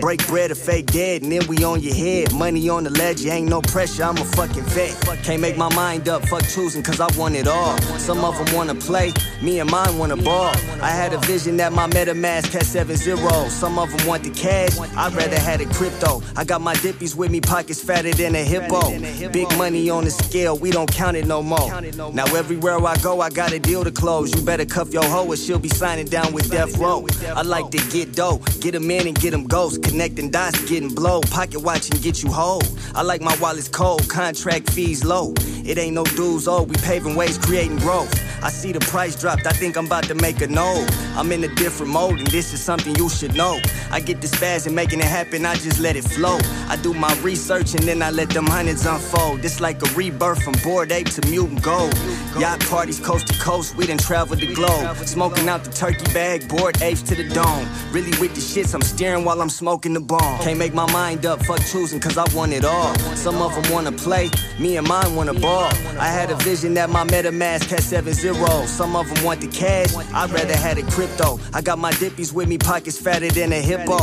Break bread or fake dead, and then we on your head. Money on the ledge, ain't no pressure, I'm a fucking vet. Can't make my mind up, fuck choosing, cause I want it all. Some of them wanna play, me and mine wanna ball. I had a vision that my MetaMask had seven zeros. Some of them want the cash, I'd rather had a crypto. I got my dippies with me, pockets fatter than a hippo. Big money on the scale, we don't count it no more. Now everywhere I go, I got a deal to close. You better cuff your hoe or she'll be signing down with death row. I like to get dough, get them in and get them ghosts. Connecting dots, getting blow. Pocket watching get you whole. I like my wallets cold, contract fees low. It ain't no dues, oh, we paving ways, creating growth. I see the price dropped, I think I'm about to make a note. I'm in a different mode, and this is something you should know. I get this fast and making it happen, I just let it flow. I do my research and then I let them hundreds unfold. It's like a rebirth from bored ape to mutant gold. Yacht parties coast to coast, we done traveled the globe. Smoking out the turkey bag, bored apes to the dome. Really with the shits, I'm steering while I'm smoking the bomb. Can't make my mind up, fuck choosing, cause I want it all. Some of them wanna play, me and mine wanna ball. I had a vision that my MetaMask had seven zeros. Some of them want the cash, I'd rather had a crypto. I got my dippies with me, pockets fatter than a hippo.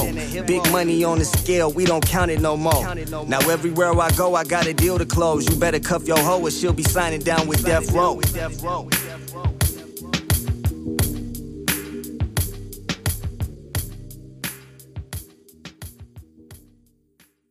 Big money on the scale, we don't count it no more. Now everywhere I go, I got a deal to close. You better cuff your hoe or she'll be signing down with death row.